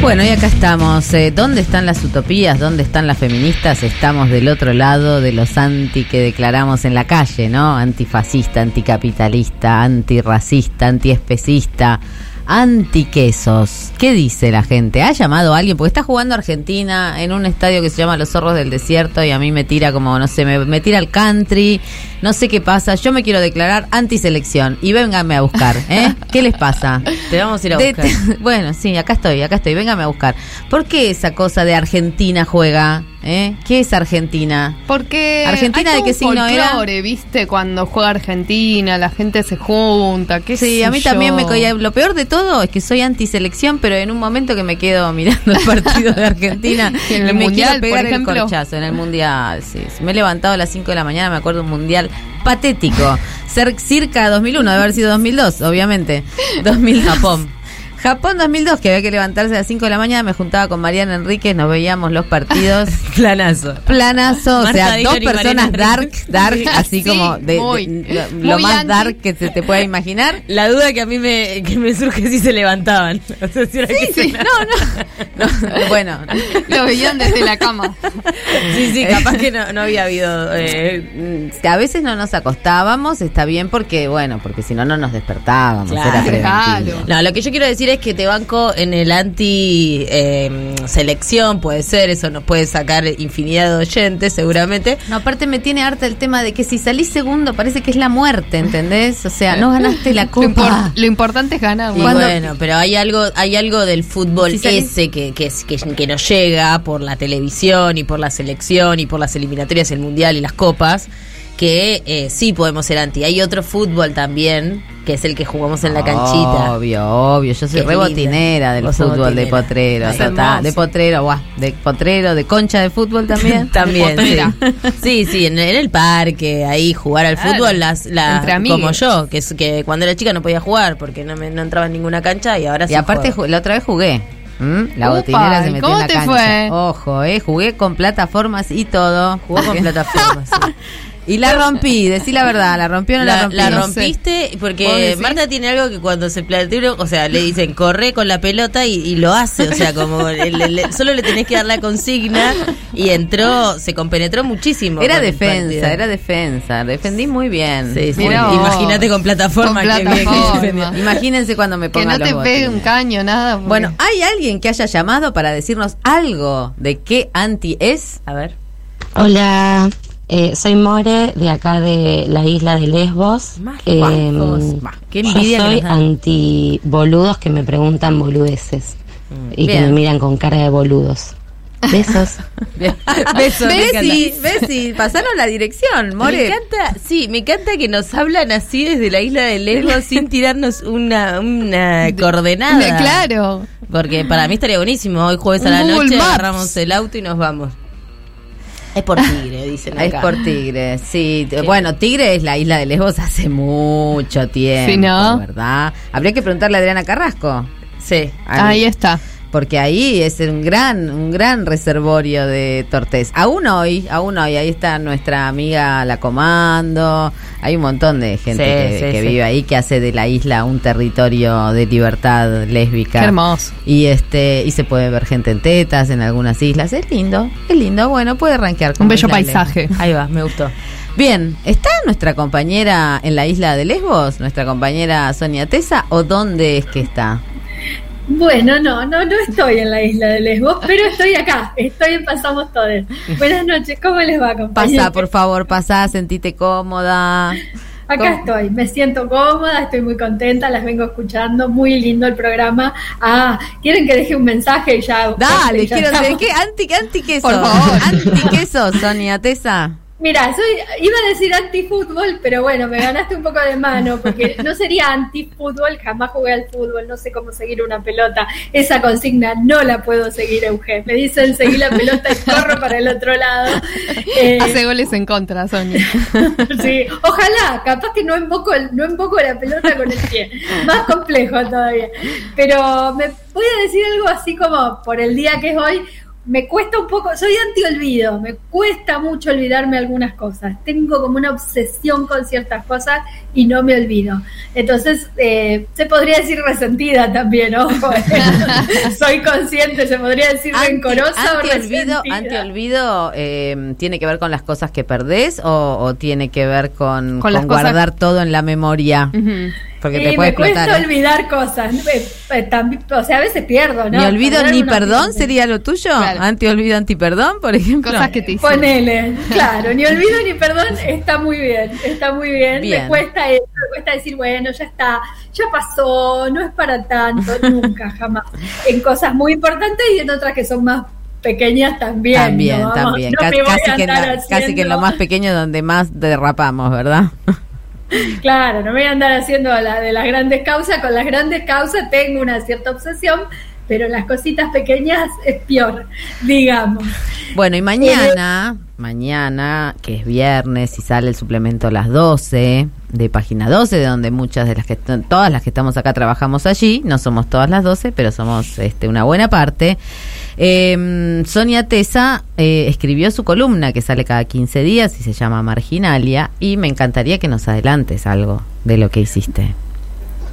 Bueno, y acá estamos. Eh, ¿Dónde están las utopías? ¿Dónde están las feministas? Estamos del otro lado de los anti que declaramos en la calle, ¿no? Antifascista, anticapitalista, antirracista, antiespecista, antiquesos. ¿Qué dice la gente? ¿Ha llamado a alguien? Porque está jugando Argentina en un estadio que se llama Los Zorros del Desierto y a mí me tira como, no sé, me, me tira al country, no sé qué pasa. Yo me quiero declarar antiselección y vénganme a buscar, ¿eh? ¿Qué les pasa? Te vamos a ir a De- buscar. bueno, sí, acá estoy, acá estoy, véngame a buscar. ¿Por qué esa cosa de Argentina juega? ¿Eh? ¿Qué es Argentina? Porque ¿Argentina hay de qué signo era? folclore, ¿viste? Cuando juega Argentina, la gente se junta, qué Sí, a mí también me coía. Lo peor de todo es que soy antiselección, pero en un momento que me quedo mirando el partido de Argentina en el me Mundial, quiero pegar por ejemplo. el corchazo en el mundial. Sí, sí. Me he levantado a las 5 de la mañana, me acuerdo un mundial patético. Cer- circa 2001, debe haber sido 2002, obviamente. 2000 Japón. Japón 2002, que había que levantarse a las 5 de la mañana, me juntaba con Mariana Enríquez, nos veíamos los partidos. Planazo. Planazo, o sea, Dillon dos personas dark, dark, Sí, así sí, como de, lo, más anti. dark que se te pueda imaginar. La duda que a mí me, que me surge es si se levantaban. O sea, si era que se- No, bueno. Lo veían desde la cama. Sí, sí, capaz que no, no había habido. eh, A veces no nos acostábamos, está bien porque, bueno, porque si no, no nos despertábamos. Claro. era preventivo. No, lo que yo quiero decir es que te banco en el anti eh, selección, puede ser, eso nos puede sacar infinidad de oyentes, seguramente. No, aparte me tiene harta el tema de que si salís segundo parece que es la muerte, ¿entendés? O sea, no ganaste la Lo, copa. lo importante es ganar. Y Cuando- bueno, pero hay algo, hay algo del fútbol Si salís- ese que, que, es- que, que nos llega por la televisión y por la selección y por las eliminatorias, el mundial y las copas, que eh, sí podemos ser anti. Hay otro fútbol también, que es el que jugamos en la canchita. Obvio, obvio. Yo soy rebotinera del fútbol de potrero. Total, de potrero, guau, de potrero, de concha de fútbol también. También, sí. sí, sí, en, en el parque, ahí jugar al Claro, fútbol, las, la- entre amigues. como yo, que es que cuando era chica no podía jugar porque no, me, no entraba en ninguna cancha y ahora sí. Y aparte, juego. ju- la otra vez jugué. ¿Mm? La Upa, botinera se ¿y metió cómo en la te cancha. fue? Ojo, eh, jugué con plataformas y todo. Jugó con plataformas. sí. Y la rompí, decí la verdad, la rompí o no la, La, rompí. la No rompiste sé. ¿Vos porque? Marta tiene algo que cuando se plantea, o sea, le dicen corre con la pelota y, y lo hace, o sea, como le- solo le tenés que dar la consigna y entró, se compenetró muchísimo. Era defensa, era defensa. Defendí muy bien. Sí, sí. Imagínate con plataforma. Con qué bien que plataforma. defendió. Imagínense cuando me que ponga no los te botines. pegue un caño, nada. porque- Bueno, ¿hay alguien que haya llamado para decirnos algo de qué anti es? A ver. Hola, eh, soy More de acá de la isla de Lesbos. Eh, guapos. Bah, qué envidia yo que soy anti boludos que me preguntan boludeces y que me miran con cara de boludos. Besos. Besos, Bessie. Bessie, pasaron la dirección, More. Me encanta, sí, me encanta que nos hablan así desde la isla de Lesbos sin tirarnos una, una coordenada. de- claro. Porque para mí estaría buenísimo. Hoy jueves a la Google noche Maps. agarramos el auto y nos vamos. Es por tigre, dicen acá. Es por Tigre, sí. Bueno, Tigre es la isla de Lesbos hace mucho tiempo, Sí, ¿no? ¿verdad? Habría que preguntarle a Adriana Carrasco. Sí. Ahí está. Porque ahí es un gran, un gran reservorio de tortés. Aún hoy, aún hoy, ahí está nuestra amiga La Comando. Hay un montón de gente Sí, que, sí, que sí. vive ahí que hace de la isla un territorio de libertad lésbica. Qué hermoso. Y este, y se puede ver gente en tetas en algunas islas. Es lindo, es lindo. Bueno, puede rankear con Un bello paisaje. Ahí va, me gustó. Bien, ¿está nuestra compañera en la isla de Lesbos? ¿Nuestra compañera Sonia Tesa? ¿O dónde es que está? Bueno, no, no, no estoy en la isla de Lesbos, pero estoy acá, estoy en Pasamos Todos. Buenas noches, ¿cómo les va, compañeros? Pasa, por favor, pasa, sentite cómoda. Acá estoy, me siento cómoda, estoy muy contenta, las vengo escuchando, muy lindo el programa. Ah, ¿quieren que deje un mensaje y ya? Dale, ya quiero qué anti, anti queso. Por favor. Anti queso, Sonia Tesa. Mira, soy, iba a decir antifútbol, pero bueno, me ganaste un poco de mano, porque no sería antifútbol, jamás jugué al fútbol, no sé cómo seguir una pelota. Esa consigna no la puedo seguir, Eugen. Me dicen seguir la pelota y corro para el otro lado. Eh, Hace goles en contra, Sonia. sí, ojalá, capaz que no el- no invoco la pelota con el pie. Más complejo todavía. Pero me voy a decir algo así como por el día que es hoy. Me cuesta un poco, soy anti-olvido, me cuesta mucho olvidarme algunas cosas. Tengo como una obsesión con ciertas cosas y no me olvido. Entonces, eh, se podría decir resentida también, ojo. soy consciente, se podría decir rencorosa o Anti-olvido, resentida. anti-olvido, eh, ¿tiene que ver con las cosas que perdés o, o tiene que ver con, Con con las cosas- guardar todo en la memoria? Porque te puede me cuesta. ¿eh? olvidar cosas. Eh, eh, también- o sea, a veces pierdo, ¿no? Ni olvido Perder ni perdón opinión. sería lo tuyo. Claro. Anti-olvido, anti-perdón, por ejemplo. Cosas que te hicieron. Ponele, claro, ni olvido ni perdón, está muy bien, está muy bien. Bien. Me cuesta eso, me cuesta decir, bueno, ya está, ya pasó, no es para tanto, nunca, jamás. En cosas muy importantes y en otras que son más pequeñas también. También, ¿no? También. no Ca- me voy casi, a que en la- casi que en lo más pequeño donde más derrapamos, ¿verdad? Claro, no me voy a andar haciendo la de las grandes causas. Con las grandes causas tengo una cierta obsesión, pero las cositas pequeñas es peor, digamos. Bueno, y mañana, mañana, que es viernes y sale el suplemento a las 12 de página 12, de donde muchas de las que todas las que estamos acá trabajamos allí, no somos todas las 12, pero somos este, una buena parte. Eh, Sonia Tesa eh, escribió su columna que sale cada 15 días y se llama Marginalia y me encantaría que nos adelantes algo de lo que hiciste.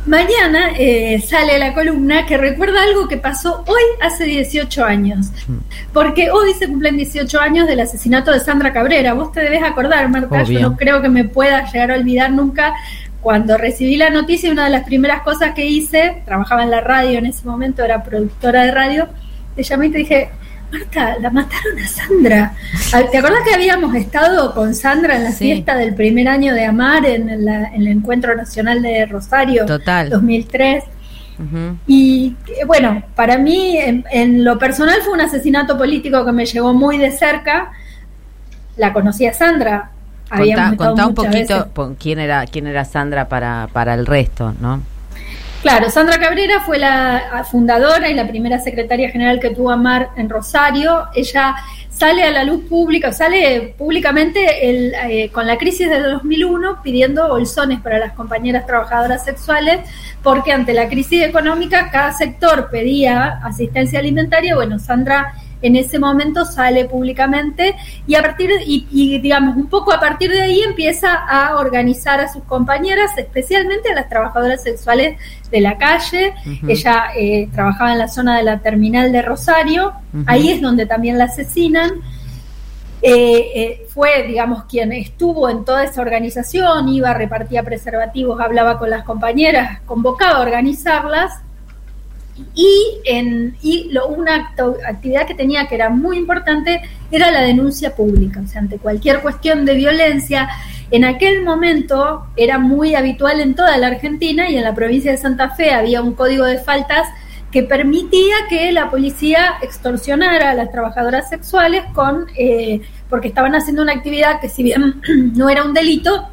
Mañana eh, sale la columna que recuerda algo que pasó hoy hace 18 años. Porque hoy se cumplen 18 años del asesinato de Sandra Cabrera. Vos te debes acordar, Marta. Obvio. Yo no creo que me pueda llegar a olvidar nunca. Cuando recibí la noticia, una de las primeras cosas que hice, trabajaba en la radio en ese momento, era productora de radio, te llamé y te dije, Marta, la mataron a Sandra. Ah, ¿Te acordás que habíamos estado con Sandra en la Sí. fiesta del primer año de Amar en, la- en el Encuentro Nacional de Rosario? Total. 2003. Ujú. Y eh, bueno, para mí, en, en lo personal, fue un asesinato político que me llegó muy de cerca. La conocí a Sandra. Habíamos Contá, un poquito veces. quién era quién era Sandra para, para el resto, ¿no? Claro, Sandra Cabrera fue la fundadora y la primera secretaria general que tuvo Amar en Rosario. Ella sale a la luz pública, sale públicamente eh, con la crisis de 2001 pidiendo bolsones para las compañeras trabajadoras sexuales porque ante la crisis económica cada sector pedía asistencia alimentaria. Bueno, Sandra en ese momento sale públicamente y a partir y, y, digamos un poco a partir de ahí empieza a organizar a sus compañeras, especialmente a las trabajadoras sexuales de la calle. Ella eh, trabajaba en la zona de la terminal de Rosario, ahí es donde también la asesinan. Eh, eh, fue, digamos, quien estuvo en toda esa organización, iba, repartía preservativos, hablaba con las compañeras, convocaba a organizarlas y, en, y lo, una actividad que tenía que era muy importante era la denuncia pública. O sea, ante cualquier cuestión de violencia, en aquel momento era muy habitual en toda la Argentina y en la provincia de Santa Fe había un código de faltas que permitía que la policía extorsionara a las trabajadoras sexuales con eh, porque estaban haciendo una actividad que si bien no era un delito,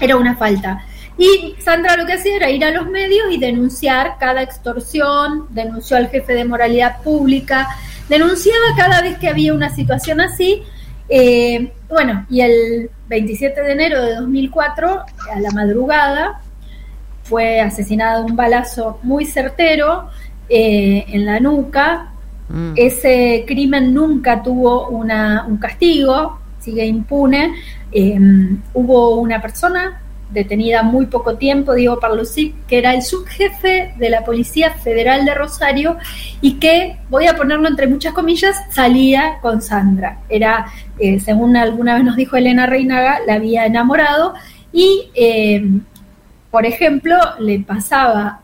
era una falta. Y Sandra lo que hacía era ir a los medios y denunciar cada extorsión, denunció al jefe de moralidad pública, denunciaba cada vez que había una situación así. Eh, bueno, y el 27 de enero de 2004, a la madrugada, fue asesinado un balazo muy certero eh, en la nuca. Mm. Ese crimen nunca tuvo una, un castigo, sigue impune. Eh, hubo una persona detenida muy poco tiempo, Diego Parlusic, que era el subjefe de la Policía Federal de Rosario y que, voy a ponerlo entre muchas comillas, salía con Sandra. Era, eh, según alguna vez nos dijo Elena Reinaga, la había enamorado y, eh, por ejemplo, le pasaba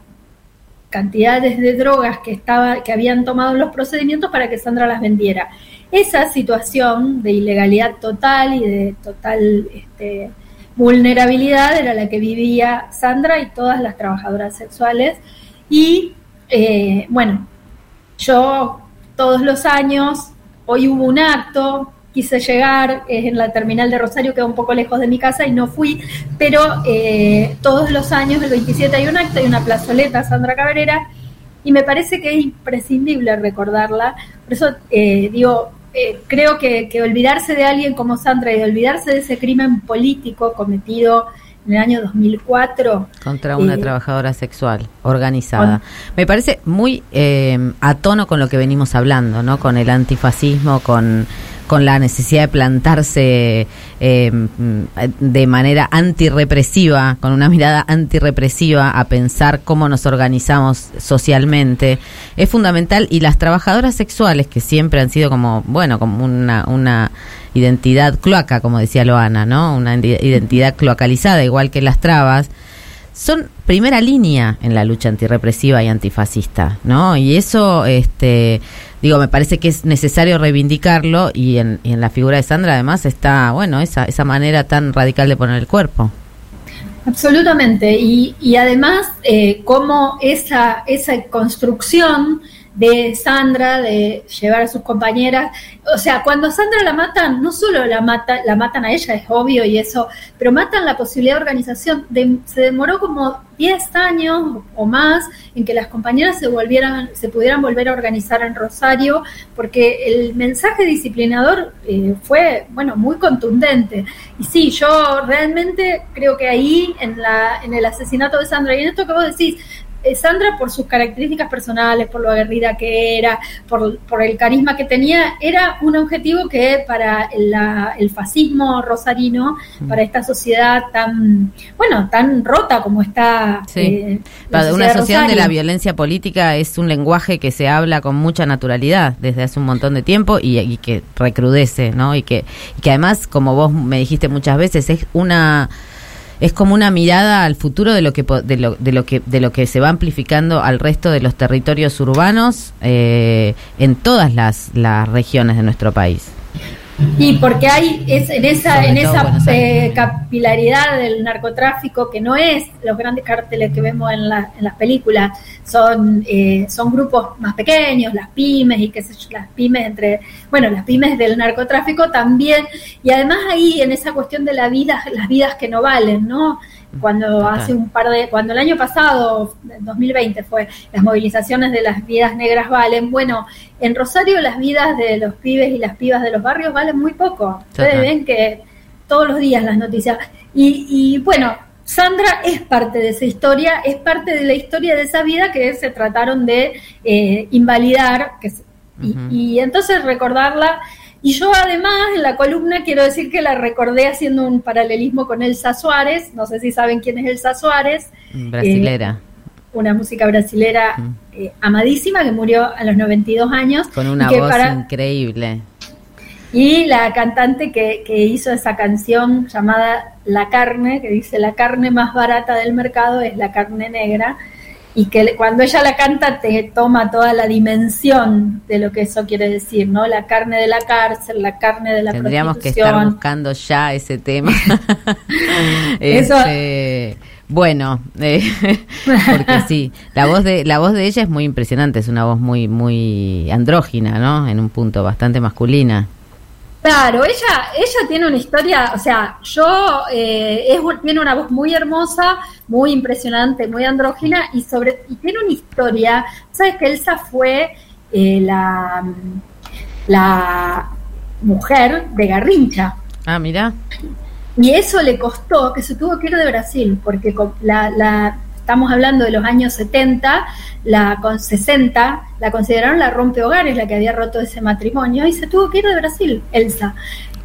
cantidades de drogas que estaba que habían tomado los procedimientos para que Sandra las vendiera. Esa situación de ilegalidad total y de total este, vulnerabilidad era la que vivía Sandra y todas las trabajadoras sexuales. Y eh, bueno, yo todos los años, hoy hubo un acto, quise llegar, es en la terminal de Rosario, queda un poco lejos de mi casa y no fui, pero eh, todos los años, el 27 hay un acto, hay una plazoleta, Sandra Cabrera, y me parece que es imprescindible recordarla. Por eso eh, digo, eh, creo que, que olvidarse de alguien como Sandra y de olvidarse de ese crimen político cometido en el año 2004 Contra una eh, trabajadora sexual organizada. Me parece muy eh, a tono con lo que venimos hablando, ¿no? Con el antifascismo, con, con la necesidad de plantarse eh, de manera antirrepresiva, con una mirada antirrepresiva a pensar cómo nos organizamos socialmente. Es fundamental y las trabajadoras sexuales que siempre han sido como, bueno, como una, una identidad cloaca, como decía Loana, ¿no? Una identidad cloacalizada, igual que las trabas, son primera línea en la lucha antirrepresiva y antifascista, ¿no? Y eso, este, digo, me parece que es necesario reivindicarlo y en, y en la figura de Sandra además está, bueno, esa, esa manera tan radical de poner el cuerpo. Absolutamente. Y, y además, eh, cómo esa, esa construcción de Sandra, de llevar a sus compañeras, o sea, cuando a Sandra la matan, no solo la, mata, la matan a ella, es obvio y eso, pero matan la posibilidad de organización. De- se demoró como 10 años o más en que las compañeras se volvieran, se pudieran volver a organizar en Rosario, porque el mensaje disciplinador eh, fue, bueno, muy contundente. Y sí, yo realmente creo que ahí, en, la, en el asesinato de Sandra, y en esto que vos decís, Sandra, por sus características personales, por lo aguerrida que era, por, por el carisma que tenía, era un objetivo que para la- el fascismo rosarino, para esta sociedad tan, bueno, tan rota como está Sí. eh, Para una de sociedad donde la violencia política es un lenguaje que se habla con mucha naturalidad desde hace un montón de tiempo y, y que recrudece, ¿no? Y que, y que además, como vos me dijiste muchas veces, es una es como una mirada al futuro de lo que de lo, de lo que de lo que se va amplificando al resto de los territorios urbanos eh, en todas las, las regiones de nuestro país. Y porque hay es, en esa, Sobre en esa eh, capilaridad del narcotráfico que no es los grandes carteles que vemos en, la- en las películas, son, eh, son grupos más pequeños, las pymes y qué sé yo, las pymes entre, bueno, las pymes del narcotráfico también, y además ahí en esa cuestión de la vida, las vidas que no valen, ¿no? Cuando Total. hace un par de, cuando el año pasado, en 2020 fue, las movilizaciones de las vidas negras valen, bueno, en Rosario las vidas de los pibes y las pibas de los barrios valen muy poco. Ustedes ven que todos los días las noticias. Y, y bueno, Sandra es parte de esa historia, es parte de la historia de esa vida que se trataron de eh, invalidar. Que y, Ujú. y entonces recordarla. Y yo además en la columna quiero decir que la recordé haciendo un paralelismo con Elsa Suárez. No sé si saben quién es Elsa Suárez Brasilera, una música brasilera eh, amadísima que murió a los 92 años. con una voz para- increíble. y la cantante que, que hizo esa canción llamada La carne, que dice la carne más barata del mercado es la carne negra. Y que cuando ella la canta te toma toda la dimensión de lo que eso quiere decir, ¿no? La carne de la cárcel, la carne de la Tendríamos que estar buscando ya ese tema. Eso- Este, bueno, eh, porque sí, la voz de la voz de ella es muy impresionante, es una voz muy muy andrógina, ¿no? En un punto bastante masculina. Claro, ella, ella tiene una historia, o sea, yo eh, es, tiene una voz muy hermosa, muy impresionante, muy andrógina y sobre y tiene una historia. Sabes que Elsa fue eh, la la mujer de Garrincha Ah, mira. y eso le costó que se tuvo que ir de Brasil porque la, la estamos hablando de los años 70, la con 60 la consideraron la rompehogares la que había roto ese matrimonio y se tuvo que ir de Brasil, Elsa.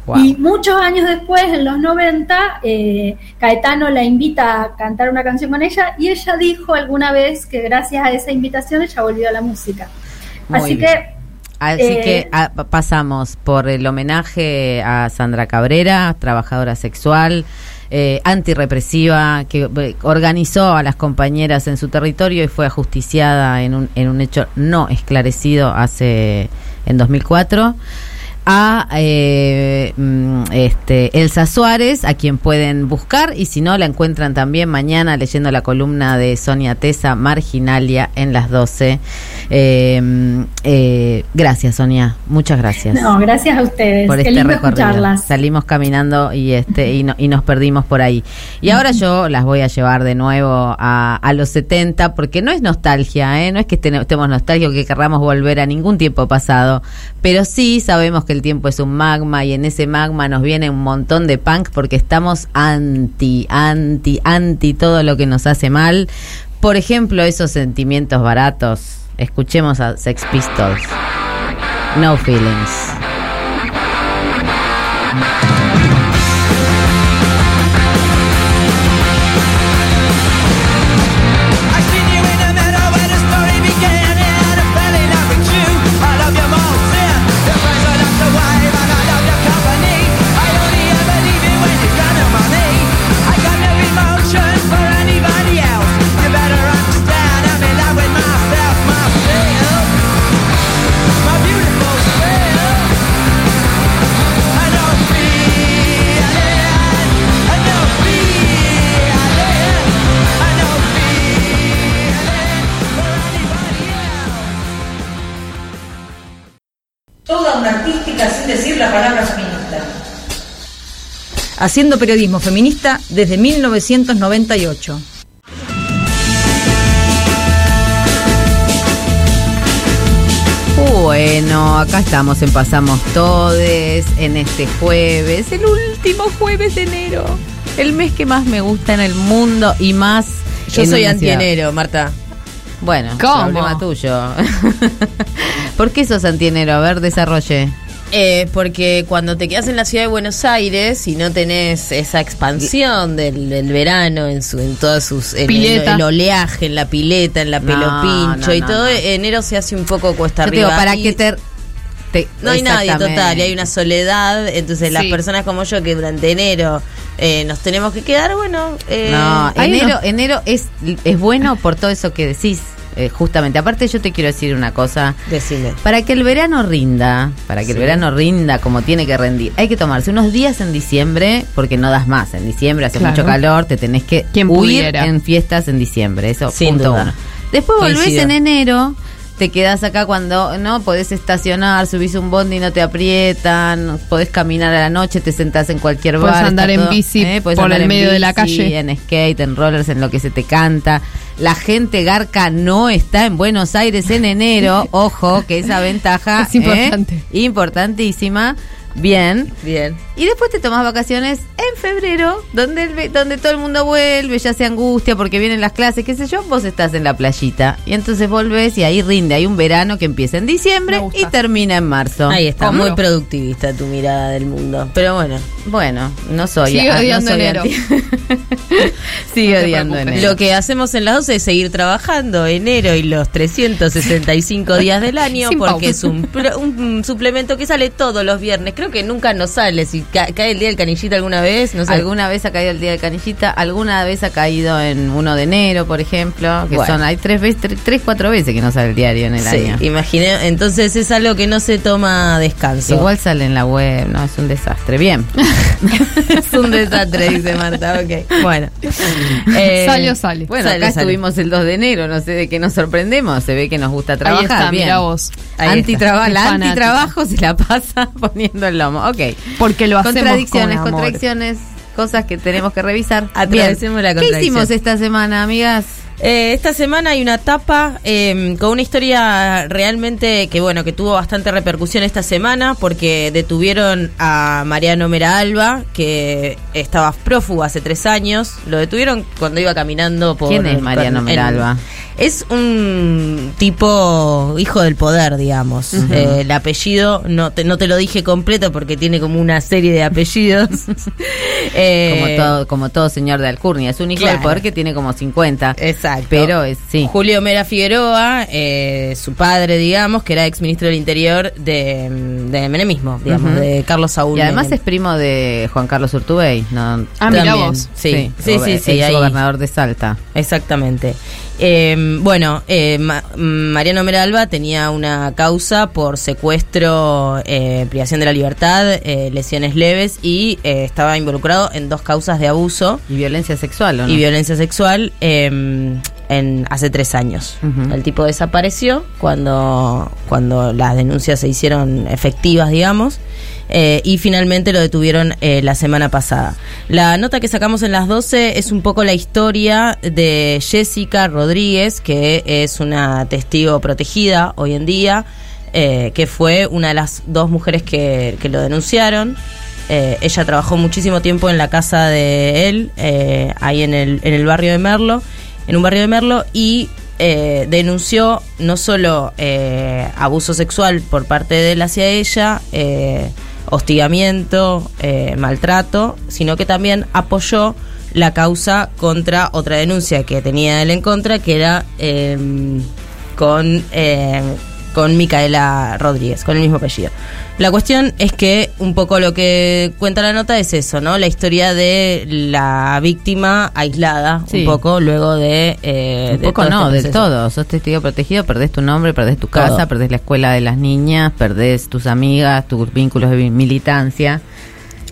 Wow. Y muchos años después, en los 90, eh, Caetano la invita a cantar una canción con ella y ella dijo alguna vez que gracias a esa invitación ella volvió a la música. Muy Así bien. que Así Eh, que ah, pa- pasamos por el homenaje a Sandra Cabrera, trabajadora sexual, eh, antirrepresiva, que eh, organizó a las compañeras en su territorio y fue ajusticiada en un, en un hecho no esclarecido hace en 2004 a eh, mm, este, Elsa Suárez, a quien pueden buscar, y si no, la encuentran también mañana leyendo la columna de Sonia Tesa, Marginalia, en las 12. Eh, mm, eh, gracias, Sonia, muchas gracias. no, gracias a ustedes. Por Qué este recorrido. escucharlas. Salimos caminando y este y, no- y nos perdimos por ahí. Y ahora yo las voy a llevar de nuevo a, a los 70 porque no es nostalgia, ¿eh? no es que estemos nostálgicos que querramos volver a ningún tiempo pasado, pero sí sabemos que el tiempo es un magma y en ese magma nos viene un montón de punk porque estamos anti, anti, anti todo lo que nos hace mal. Por ejemplo, esos sentimientos baratos. Escuchemos a Sex Pistols. No feelings. Sin decir la palabra feminista. Haciendo periodismo feminista desde 1998. Bueno, acá estamos en Pasamos Todes, en este jueves, el último jueves de enero, el mes que más me gusta en el mundo y más. Yo soy antienero, Marta. Bueno, ¿Cómo? problema tuyo. ¿Por qué sos antienero? A ver, desarrolle. Eh, porque cuando te quedas en la ciudad de Buenos Aires y no tenés esa expansión del, del verano en su en todas sus en el, Pileta. el oleaje, en la pileta, en la No, pelo pincho no, y no, todo, no. enero se hace un poco cuesta Yo te digo, arriba. para y que te, te- no hay nadie total y hay una soledad, entonces las personas como yo que durante enero eh, nos tenemos que quedar, bueno, eh, No, enero, enero es, es bueno por todo eso que decís. Eh, justamente, aparte yo te quiero decir una cosa. Decime. Para que el verano rinda, para que el verano rinda como tiene que rendir, hay que tomarse unos días en diciembre, porque no das más. En diciembre hace Claro. mucho calor, te tenés que Quien huir pudiera. en fiestas en diciembre. Eso, Sin punto duda. uno. Después volvés Coincido. en enero, te quedás acá cuando no podés estacionar, subís un bondi y no te aprietan, podés caminar a la noche, te sentás en cualquier Podés bar. andar está en bici podés por andar el en medio de la calle. En skate, en rollers, en lo que se te canta. La gente garca no está en Buenos Aires en enero. Ojo, que esa ventaja Es importante. ¿eh? importantísima. Bien. Bien. Y después te tomas vacaciones en febrero, donde, el donde todo el mundo vuelve, ya se angustia porque vienen las clases, qué sé yo, vos estás en la playita. Y entonces volvés y ahí rinde. Hay un verano que empieza en diciembre y termina en marzo. Ahí está, ¿Cómo? muy productivista tu mirada del mundo. Pero bueno, Bueno, no soy. Sigue ah, no odiando soy enero. Sigue No odiando enero. Lo que hacemos en las 12 es seguir trabajando enero y los 365 días del año Sin porque pausa. es un, un suplemento que sale todos los viernes creo que nunca nos sale. Si ca- cae el día del canillita alguna vez, no sé. Alguna vez ha caído el día de canillita, alguna vez ha caído en 1 de enero, por ejemplo, que Bueno. son, hay tres veces, tres, tres, cuatro veces que no sale el diario en el Sí, año. imaginé. Entonces es algo que no se toma descanso. Igual sale en la web, no, es un desastre. Bien. es un desastre, dice Marta. Ok, bueno. Eh, Salió, sale. Bueno, Sale, acá sale. estuvimos el 2 de enero, no sé de qué nos sorprendemos, se ve que nos gusta trabajar. está, bien. mirá vos. Ahí Antitraba- está. la antitrabajo se la pasa poniendo el lomo. Ok. Porque lo hacemos Contradicciones, con amor. contradicciones, cosas que tenemos que revisar. Atravesemos la ¿Qué contradicción. hicimos esta semana, amigas? Eh, esta semana hay una tapa eh, con una historia realmente que bueno que tuvo bastante repercusión esta semana porque detuvieron a Mariano Mera Alba que estaba prófugo hace tres años lo detuvieron cuando iba caminando por ¿Quién es Mariano Mera Alba? es un tipo hijo del poder digamos. Eh, el apellido no te, no te lo dije completo porque tiene como una serie de apellidos Eh, Como todo, como todo señor de Alcurnia. Es un hijo claro. del poder que tiene como 50. Exacto. Pero es, sí. Julio Mera Figueroa, eh, su padre, digamos, que era ex ministro del Interior de, de Menemismo, digamos, de Carlos Saúl. Y además Menem. es primo de Juan Carlos Urtubey. ¿no? Ah, También, vos. Sí, sí, sí, sí, ex ahí. gobernador de Salta. Exactamente. Eh, bueno, eh, Ma- Mariano Meralba tenía una causa por secuestro, eh, privación de la libertad, eh, lesiones leves y eh, estaba involucrado en dos causas de abuso Y violencia sexual, ¿o no? y violencia sexual eh, en hace tres años. El tipo desapareció cuando, cuando las denuncias se hicieron efectivas, digamos. eh, y finalmente lo detuvieron eh, la semana pasada. La nota que sacamos en las 12 es un poco la historia de Jessica Rodríguez, que es una testigo protegida hoy en día, eh, que fue una de las dos mujeres que, que lo denunciaron. Ella trabajó muchísimo tiempo en la casa de él, ahí en el, en el barrio de Merlo, en un barrio de Merlo, y eh, denunció no solo eh, abuso sexual por parte de él hacia ella, eh, hostigamiento, eh, maltrato, sino que también apoyó la causa contra otra denuncia que tenía él en contra, que era eh, con, con Micaela Rodríguez, con el mismo apellido. La cuestión es que un poco lo que cuenta la nota es eso, ¿no? La historia de la víctima aislada, Sí. un poco luego de... eh, Un poco todo no, este del todo. Sos testigo protegido, perdés tu nombre, perdés tu casa, Todo. perdés la escuela de las niñas, perdés tus amigas, tus vínculos de militancia.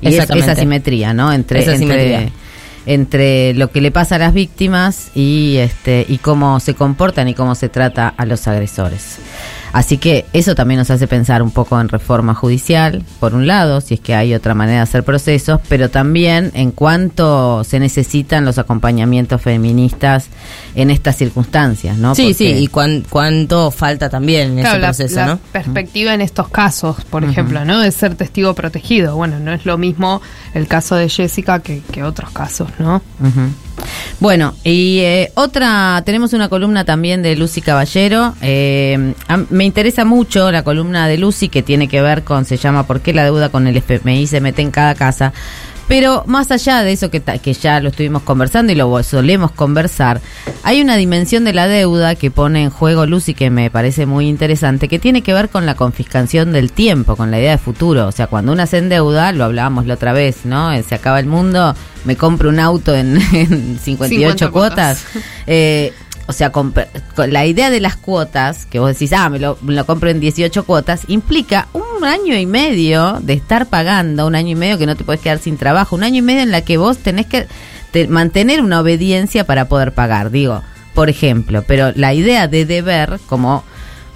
Y es- Exactamente. esa simetría, ¿no? Entre, Esa entre, entre lo que le pasa a las víctimas y este y cómo se comportan y cómo se trata a los agresores. Así que eso también nos hace pensar un poco en reforma judicial, por un lado, si es que hay otra manera de hacer procesos, pero también en cuánto se necesitan los acompañamientos feministas en estas circunstancias, ¿no? Sí, sí, y cuán- cuánto falta también en Claro, ese proceso, la ¿no? perspectiva en estos casos, por ejemplo, ¿no? De ser testigo protegido. Bueno, no es lo mismo el caso de Jessica que, que otros casos, ¿no? Bueno, y eh, otra, tenemos una columna también de Lucy Caballero. Eh, a- me interesa mucho la columna de Lucy que tiene que ver con, se llama ¿Por qué la deuda con el FMI se mete en cada casa? Pero más allá de eso que, que ya lo estuvimos conversando y lo solemos conversar, hay una dimensión de la deuda que pone en juego Lucy que me parece muy interesante, que tiene que ver con la confiscación del tiempo, con la idea de futuro. O sea, cuando uno se endeuda, lo hablábamos la otra vez, ¿no? Se acaba el mundo, me compro un auto en, en 58 50 cuotas. cuotas. Eh, o sea, la idea de las cuotas, que vos decís, ah, me lo, me compro en 18 cuotas, implica un año y medio de estar pagando, un año y medio que no te puedes quedar sin trabajo, un año y medio en la que vos tenés que te- mantener una obediencia para poder pagar, digo, por ejemplo. Pero la idea de deber, como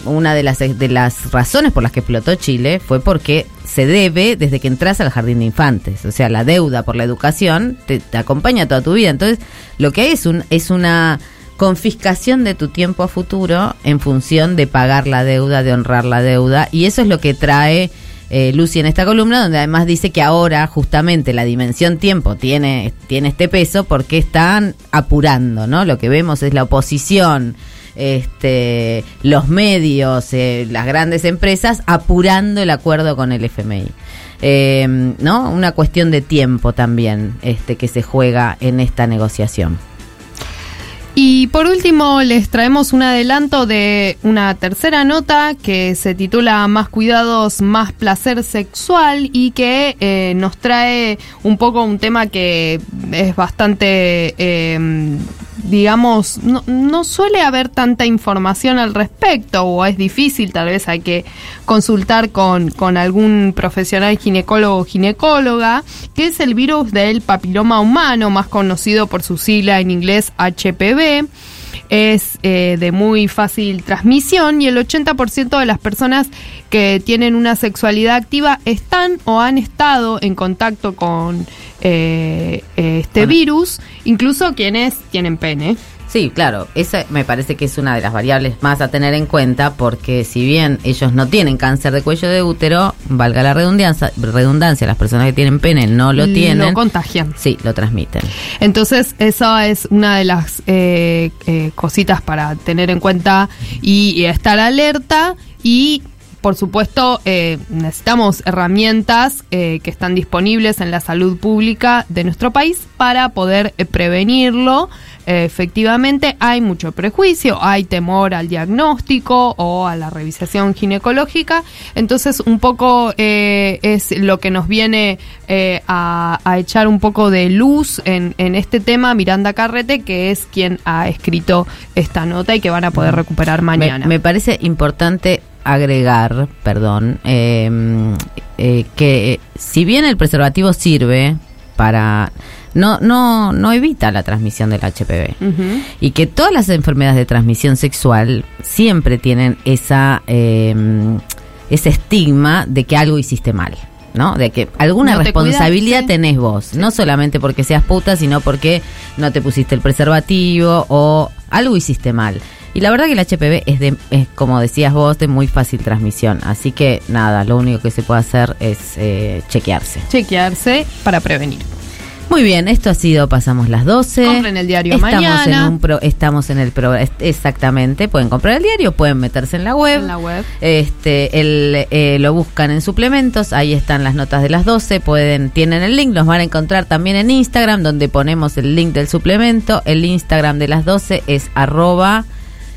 una de las, de las razones por las que explotó Chile, fue porque se debe desde que entras al jardín de infantes. O sea, la deuda por la educación te, te acompaña toda tu vida. Entonces, lo que hay es, un, es una confiscación de tu tiempo a futuro en función de pagar la deuda, de honrar la deuda. Y eso es lo que trae eh, Lucy en esta columna, donde además dice que ahora justamente la dimensión tiempo tiene, tiene este peso porque están apurando, ¿no? Lo que vemos es la oposición, este, los medios, eh, las grandes empresas apurando el acuerdo con el FMI. Eh, ¿No? Una cuestión de tiempo también este, que se juega en esta negociación. Y por último, les traemos un adelanto de una tercera nota que se titula Más cuidados, más placer sexual y que eh, nos trae un poco un tema que es bastante, eh, digamos, no, no suele haber tanta información al respecto o es difícil, tal vez hay que consultar con, con algún profesional ginecólogo o ginecóloga, que es el virus del papiloma humano, más conocido por su sigla en inglés HPV es eh, de muy fácil transmisión y el 80% de las personas que tienen una sexualidad activa están o han estado en contacto con eh, este virus, incluso quienes tienen pene. Sí, claro, esa me parece que es una de las variables más a tener en cuenta porque si bien ellos no tienen cáncer de cuello de útero, valga la redundancia, redundancia las personas que tienen pene no lo tienen. Lo contagian. Sí, lo transmiten. Entonces, esa es una de las eh, eh, cositas para tener en cuenta y, y estar alerta y por supuesto, eh, necesitamos herramientas eh, que están disponibles en la salud pública de nuestro país para poder eh, prevenirlo. Efectivamente, hay mucho prejuicio, hay temor al diagnóstico o a la revisación ginecológica. Entonces, un poco es lo que nos viene a, a echar un poco de luz en, en este tema Miranda Carrete, que es quien ha escrito esta nota y que van a poder recuperar mañana. Me, me parece importante agregar, perdón, eh, eh, que eh, si bien el preservativo sirve para no no no evita la transmisión del HPV y que todas las enfermedades de transmisión sexual siempre tienen esa eh, ese estigma de que algo hiciste mal. ¿No? De que alguna No te responsabilidad tenés vos, no solamente porque seas puta, sino porque no te pusiste el preservativo o algo hiciste mal. Y la verdad que el HPV es, de, es como decías vos, de muy fácil transmisión. Así que nada, lo único que se puede hacer es eh, chequearse. Chequearse para prevenir. Muy bien, esto ha sido Pasamos las 12. Compren el diario estamos mañana. En un pro- estamos en el programa, exactamente. Pueden comprar el diario, pueden meterse en la web. En la web. Este, el, eh, lo buscan en suplementos, ahí están las notas de las 12, pueden, tienen el link, los van a encontrar también en Instagram, donde ponemos el link del suplemento. El Instagram de las 12 es arroba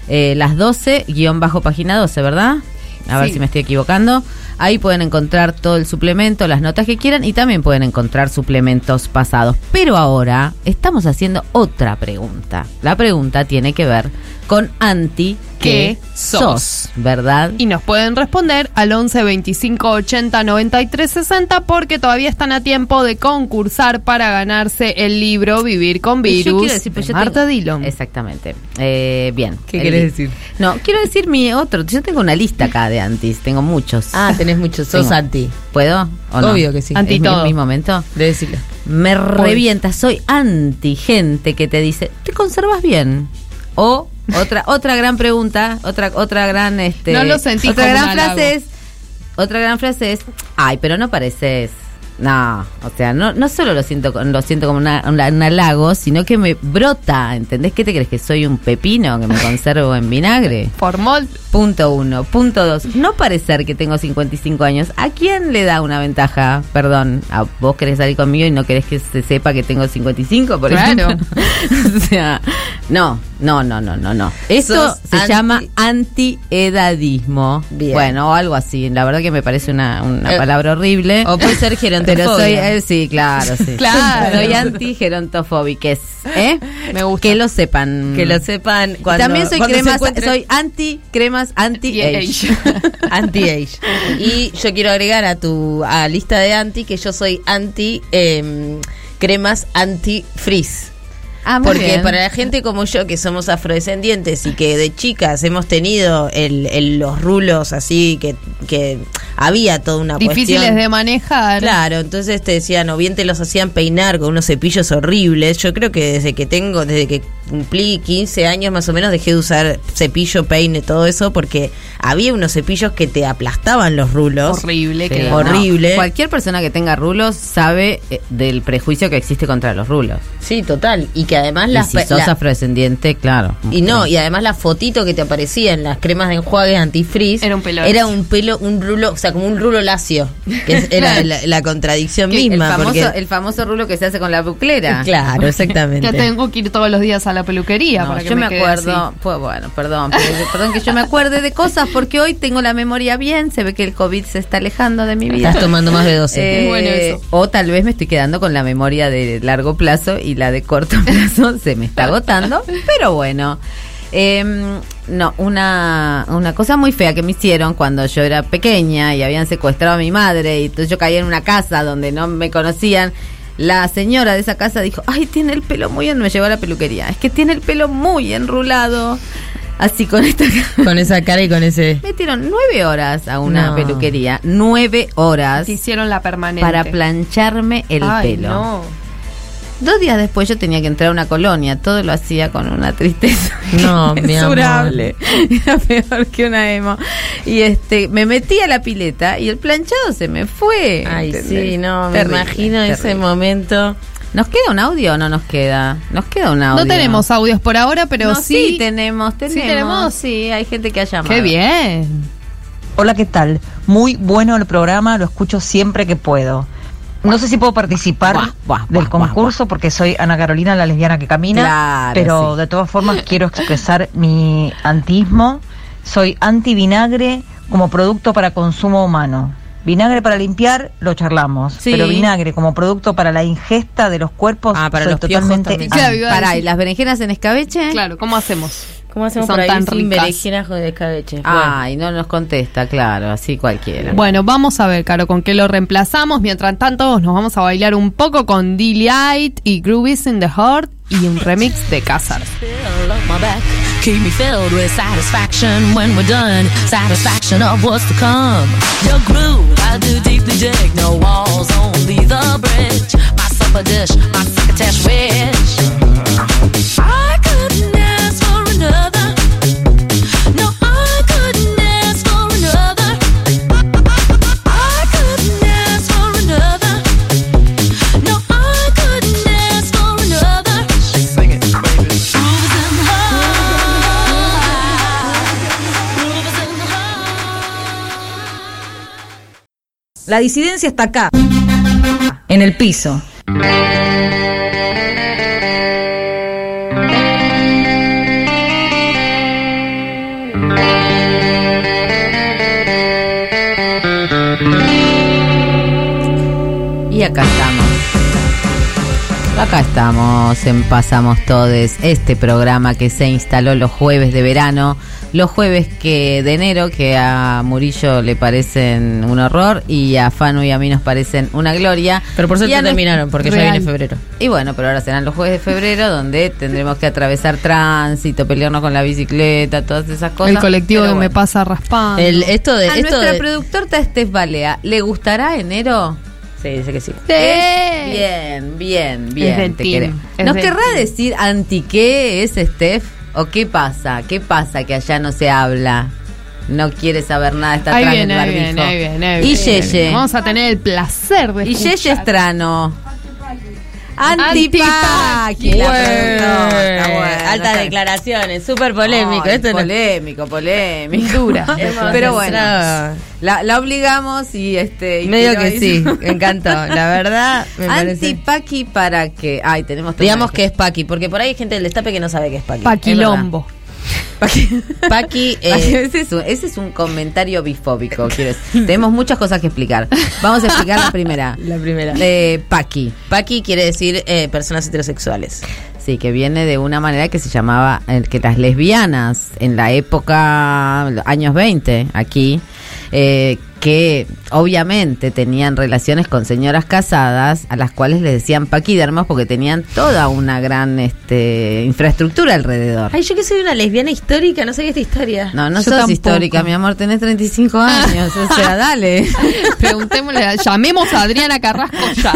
eh, las 12 guion bajo página 12, ¿verdad? A ver si me estoy equivocando. Ahí pueden encontrar todo el suplemento, las notas que quieran y también pueden encontrar suplementos pasados. Pero ahora estamos haciendo otra pregunta. La pregunta tiene que ver con anti ¿Qué que sos? ¿verdad? Y nos pueden responder al 11 25 80 93 60 porque todavía están a tiempo de concursar para ganarse el libro Vivir con Virus yo quiero decir, pues de yo Marta tengo- Dillon. Exactamente. Eh, bien. ¿Qué El querés decir? No, quiero decir mi otro. Yo tengo una lista acá de antis. Tengo muchos. Ah, tenés muchos. Sos Tengo. anti. ¿Puedo? ¿O no? Obvio que sí. Anti ¿Es mi- todo. mi momento? De decirlo. Me revienta. Soy anti gente que te dice, ¿te conservas bien? O otra otra gran pregunta, otra otra gran este No lo sentí otra gran frase es otra gran frase es, "Ay, pero no pareces no, o sea, no, no solo lo siento lo siento como una, una- un halago, sino que me brota, ¿entendés? ¿Qué te crees que soy un pepino que me conservo en vinagre? Formol. Punto uno. Punto dos. No parecer que tengo 55 años. ¿A quién le da una ventaja? Perdón, ¿a vos querés salir conmigo y no querés que se sepa que tengo 55, por Claro. ejemplo? o sea, no, no, no, no, no, no. Esto se anti- llama antiedadismo. Bueno, o algo así. La verdad que me parece una, una Eh, palabra horrible. O puede ser Pero soy, gerontofobia. eh, sí, claro, sí. Claro. Soy anti-gerontofóbica, ¿eh? Me gusta. Que lo sepan. Que lo sepan cuando También soy cuando cremas, soy anti cremas anti age. anti-age. Y yo quiero agregar a tu a lista de anti que yo soy anti em, cremas anti-frizz. Ah, Porque bien. para la gente como yo, que somos afrodescendientes y que de chicas hemos tenido el, el- los rulos así, que, que había toda una Difíciles cuestión. de manejar. Claro, entonces te decían, o bien te los hacían peinar con unos cepillos horribles. Yo creo que desde que tengo, desde que cumplí 15 años más o menos, dejé de usar cepillo, peine, todo eso, porque había unos cepillos que te aplastaban los rulos. Horrible. Sí, que no. horrible. Cualquier persona que tenga rulos sabe eh, del prejuicio que existe contra los rulos. Sí, total. Y que además Y las si pe- sos la- afrodescendiente, claro. y no, y además la fotito que te aparecía en las cremas de enjuague antifreeze Era un pelo era un pelo, un rulo, o sea, como un rulo lacio, que era la, la contradicción Que misma. el, famoso, porque- el famoso rulo que se hace con la buclera. Claro, exactamente. Ya tengo que ir todos los días a la peluquería No, para que yo me, acuerdo, pues bueno, perdón, pero- perdón que yo me acuerde de cosas porque hoy tengo la memoria bien, se ve que el COVID se está alejando de mi vida. Estás tomando más de 12. Eh, Es bueno eso. O tal vez me estoy quedando con la memoria de largo plazo y la de corto plazo se me está agotando, pero bueno. Em, no, una, una cosa muy fea que me hicieron cuando yo era pequeña y habían secuestrado a mi madre y entonces yo caía en una casa donde no me conocían. La señora de esa casa dijo, ay, tiene el pelo muy en... Me llevó a la peluquería. Es que tiene el pelo muy enrulado. Así con esta... Con esa cara y con ese... Metieron nueve horas a una No. peluquería. Nueve horas Te hicieron la permanente. para plancharme el Ay, pelo. no. Dos días después yo tenía que entrar a una colonia, todo lo hacía con una tristeza No, mi amor. inmensurable. Era peor que una emo. Y este, me metí a la pileta y el planchado se me fue. Ay, ¿entendés? sí, no, me Terrible, imagino ese terrible. momento. ¿Nos queda un audio o no nos queda? Nos queda un audio. No tenemos audios por ahora, pero No, sí. sí tenemos, tenemos. tenemos. Sí, hay gente que ha llamado. Qué bien. Hola, ¿qué tal? Muy bueno el programa, lo escucho siempre que puedo. No sé si puedo participar Buah, buah, del buah, concurso porque soy Ana Carolina, la lesbiana que camina, Claro, pero sí. de todas formas quiero expresar mi antismo. Soy anti vinagre como producto para consumo humano. Vinagre para limpiar, lo charlamos, Sí. pero vinagre como producto para la ingesta de los cuerpos, Ah, para soy los totalmente. Claro, iba a Pará, decir- ¿y las berenjenas en escabeche? Claro, ¿cómo hacemos? ¿Cómo hacemos Son por ahí tan sin ricas. berenjenas de escabeche? Ay, no nos contesta, claro, así cualquiera. Bueno, vamos a ver, Caro, con qué lo reemplazamos. Mientras tanto, nos vamos a bailar un poco con Delight y Groovies in the Heart y un remix de Casar. Love my back. Keep me filled with satisfaction when we're done. Satisfaction of what's to come. Your groove, I do deeply dig. No walls, only the bridge. My supper dish, my succotash wish. La disidencia está acá, en el piso. Y acá estamos. Acá estamos en Pasamos Todes, este programa que se instaló los jueves de verano, los jueves que de enero que a Murillo le parecen un horror y a Fanu y a mí nos parecen una gloria. Pero por suerte terminaron, porque ya Real. viene febrero. Y bueno, pero ahora serán los jueves de febrero donde tendremos que atravesar tránsito, pelearnos con la bicicleta, todas esas cosas. El colectivo Pero que me pasa raspando. El, esto de, A esto nuestra de- productora Estef Balea, ¿le gustará enero? Sí, dice que sí. Es Bien, bien, Es bien. del te es ¿Nos del querrá team. decir anti qué es Steph? ¿O qué pasa? ¿Qué pasa que allá no se habla? No quiere saber nada, está Ahí atrás viene, del ahí barbijo. viene, ahí viene, Y. Yeye. Vamos a tener el placer de Y Yeye escuchar. Estrano. Productora, Bueno, bueno, altas declaraciones, súper polémico. Ay, Esto no- polémico, polémico. Dura. Pero bueno, la, la obligamos y este. y Medio que sí, me encantó. La verdad, me parece. Antipaqui para que. Ay, tenemos Digamos que es Paqui, porque por ahí hay gente del destape que no sabe qué es Paqui. Paquilombo. Paqui, eh, ese, es un, ese es un comentario bifóbico. quiero decir. Tenemos muchas cosas que explicar. Vamos a explicar la primera. la primera. Eh, Paqui. Paqui quiere decir eh, personas heterosexuales. Sí, que viene de una manera que se llamaba eh, que las lesbianas en la época años 20 aquí eh, que obviamente tenían relaciones con señoras casadas a las cuales les decían paquidermos porque tenían toda una gran este infraestructura alrededor. Ay, yo que soy una lesbiana histórica, no sé qué es esta historia. No, no Yo sos tampoco. histórica, mi amor, tenés 35 años, o sea, dale. Preguntémosle, llamemos a Adriana Carrasco ya.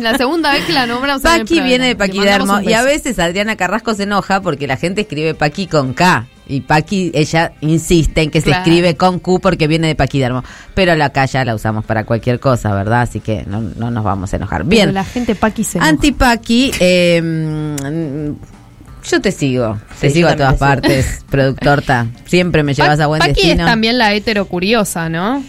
La segunda vez que la nombramos. Paqui viene de paquidermo y a veces Adriana Carrasco se enoja porque la gente escribe Paqui con K Y Paqui, ella insiste en que se escribe con Q porque viene de paquidermo. Pero la acá ya la usamos para cualquier cosa, ¿verdad? Así que no, no nos vamos a enojar. Pero Bien. la gente Paqui se enoja. Antipaqui, eh, mm, yo te sigo, te Sí, sigo a todas te sigo. partes, productorta. Siempre me llevas Pa- a buen Paqui destino. es también la hetero curiosa, ¿no?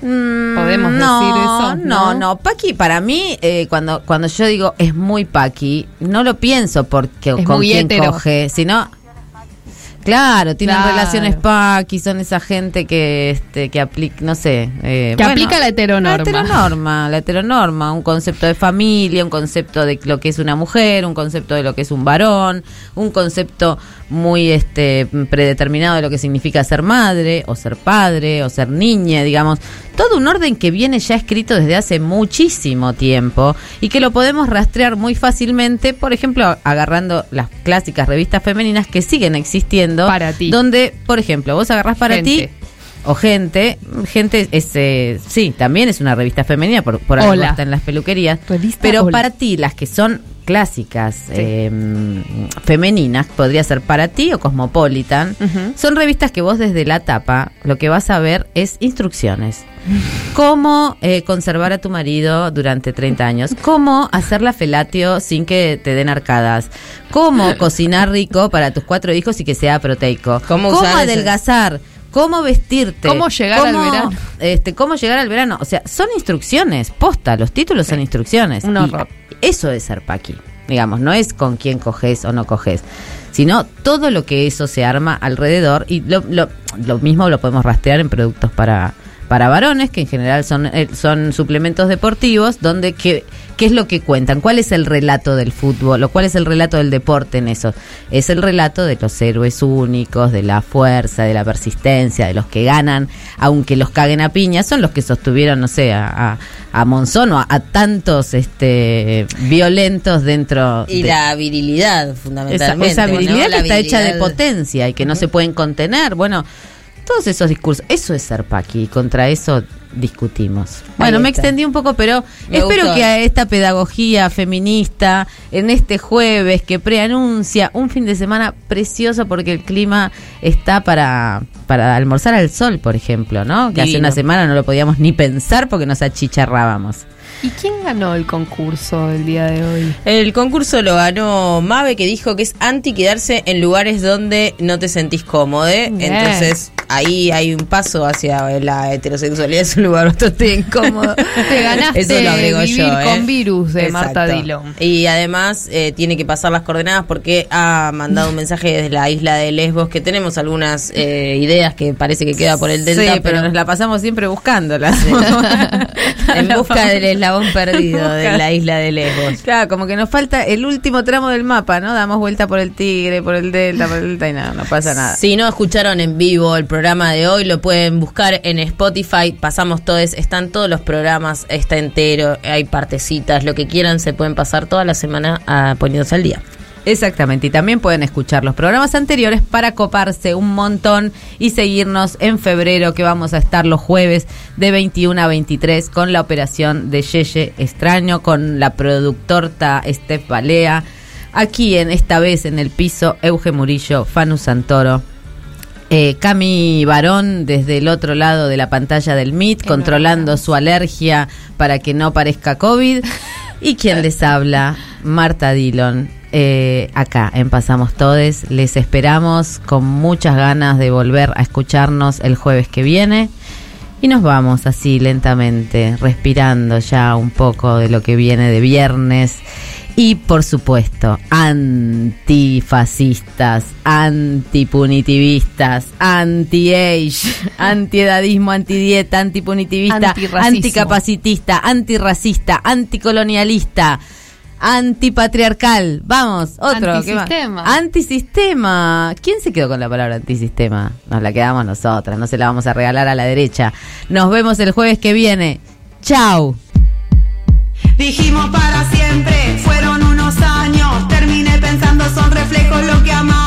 Podemos Mm, no, decir eso. No, no, Paqui para mí, eh, cuando, cuando yo digo es muy Paqui, no lo pienso porque Es con quién hetero. coge, sino... Claro, tienen Claro. relaciones Paqui, son esa gente que este que aplica, no sé, eh, Que aplica la heteronorma. La heteronorma, la heteronorma, un concepto de familia, un concepto de lo que es una mujer, un concepto de lo que es un varón, un concepto muy este predeterminado de lo que significa ser madre o ser padre o ser niña, digamos, todo un orden que viene ya escrito desde hace muchísimo tiempo y que lo podemos rastrear muy fácilmente, por ejemplo, agarrando las clásicas revistas femeninas que siguen existiendo, Para ti. donde, por ejemplo, vos agarrás para Gente. ti o gente, gente es eh, sí, también es una revista femenina por, por algo está en las peluquerías, Revista pero Hola. para ti las que son clásicas eh, femeninas, podría ser para ti o Cosmopolitan, son revistas que vos desde la tapa lo que vas a ver es instrucciones. Cómo eh, conservar a tu marido durante 30 años. Cómo hacerla felatio sin que te den arcadas. Cómo cocinar rico para tus cuatro hijos y que sea proteico. Cómo Cómo, ese- adelgazar. Cómo vestirte. Cómo llegar al verano. Este, cómo llegar al verano. O sea, son instrucciones. Posta, los títulos son instrucciones. Un Y horror. eso es ser paqui. Digamos, no es con quién coges o no coges, sino todo lo que eso se arma alrededor. Y lo, lo, lo mismo lo podemos rastrear en productos para, para varones, que en general son, eh, son suplementos deportivos, donde qué, qué es lo que cuentan, cuál es el relato del fútbol o cuál es el relato del deporte en eso. Es el relato de los héroes únicos, de la fuerza, de la persistencia, de los que ganan, aunque los caguen a piña, son los que sostuvieron, no sé, a, a, a Monzón o a, a tantos este violentos dentro Y de- la virilidad, esa, fundamentalmente. esa ¿no? virilidad que La está hecha de potencia y que no se pueden contener. Bueno, todos esos discursos, eso es ser paqui y contra eso discutimos. Bueno, me extendí un poco, pero Me espero gustó. que a esta pedagogía feminista en este jueves que preanuncia un fin de semana precioso porque el clima está para para almorzar al sol, por ejemplo, ¿no? Que hace una semana no lo podíamos ni pensar porque nos achicharrábamos. ¿Y quién ganó el concurso el día de hoy? El concurso lo ganó Mabe, que dijo que es anti quedarse en lugares donde no te sentís cómodo. Bien. Entonces, ahí hay un paso hacia la heterosexualidad, es un lugar bastante incómodo. Te ganaste Eso lo agrego Vivir yo, ¿eh? con virus de Exacto. Marta Dillon. Y además eh, tiene que pasar las coordenadas porque ha mandado un mensaje desde la isla de Lesbos que tenemos algunas eh, ideas que parece que queda por el delta, sí, pero nos la pasamos siempre buscándolas. en busca del eslabón perdido de la isla de Lesbos. Claro, como que nos falta el último tramo del mapa, ¿no? Damos vuelta por el Tigre, por el Delta, por el Delta y nada, no pasa nada. Si no escucharon en vivo el programa de hoy, lo pueden buscar en Spotify. Pasamos todos, están todos los programas, está entero, hay partecitas, lo que quieran, se pueden pasar toda la semana ah, poniéndose al día. Exactamente, y también pueden escuchar los programas anteriores para coparse un montón y seguirnos en febrero que vamos a estar los jueves de 21 a 23 con la operación de Yeye Extraño, con la productorta Steph Balea, aquí en esta vez en el piso Euge Murillo, Fanu Santoro. Eh, Cami Barón desde el otro lado de la pantalla del Meet, controlando su alergia para que no parezca COVID. Y quien les habla, Marta Dillon, eh, acá en Pasamos Todes. Les esperamos con muchas ganas de volver a escucharnos el jueves que viene. Y nos vamos así lentamente, respirando ya un poco de lo que viene de viernes. Y por supuesto, antifascistas, antipunitivistas, anti-age, antiedadismo, antidieta, antipunitivista, anticapacitista, antirracista, anticolonialista, antipatriarcal. Vamos, otro. ¿qué? Antisistema. Antisistema. ¿Quién se quedó con la palabra antisistema? Nos la quedamos nosotras, no se la vamos a regalar a la derecha. Nos vemos el jueves que viene. Chau. Dijimos para siempre, fueron unos años. Terminé pensando, son reflejos lo que amamos.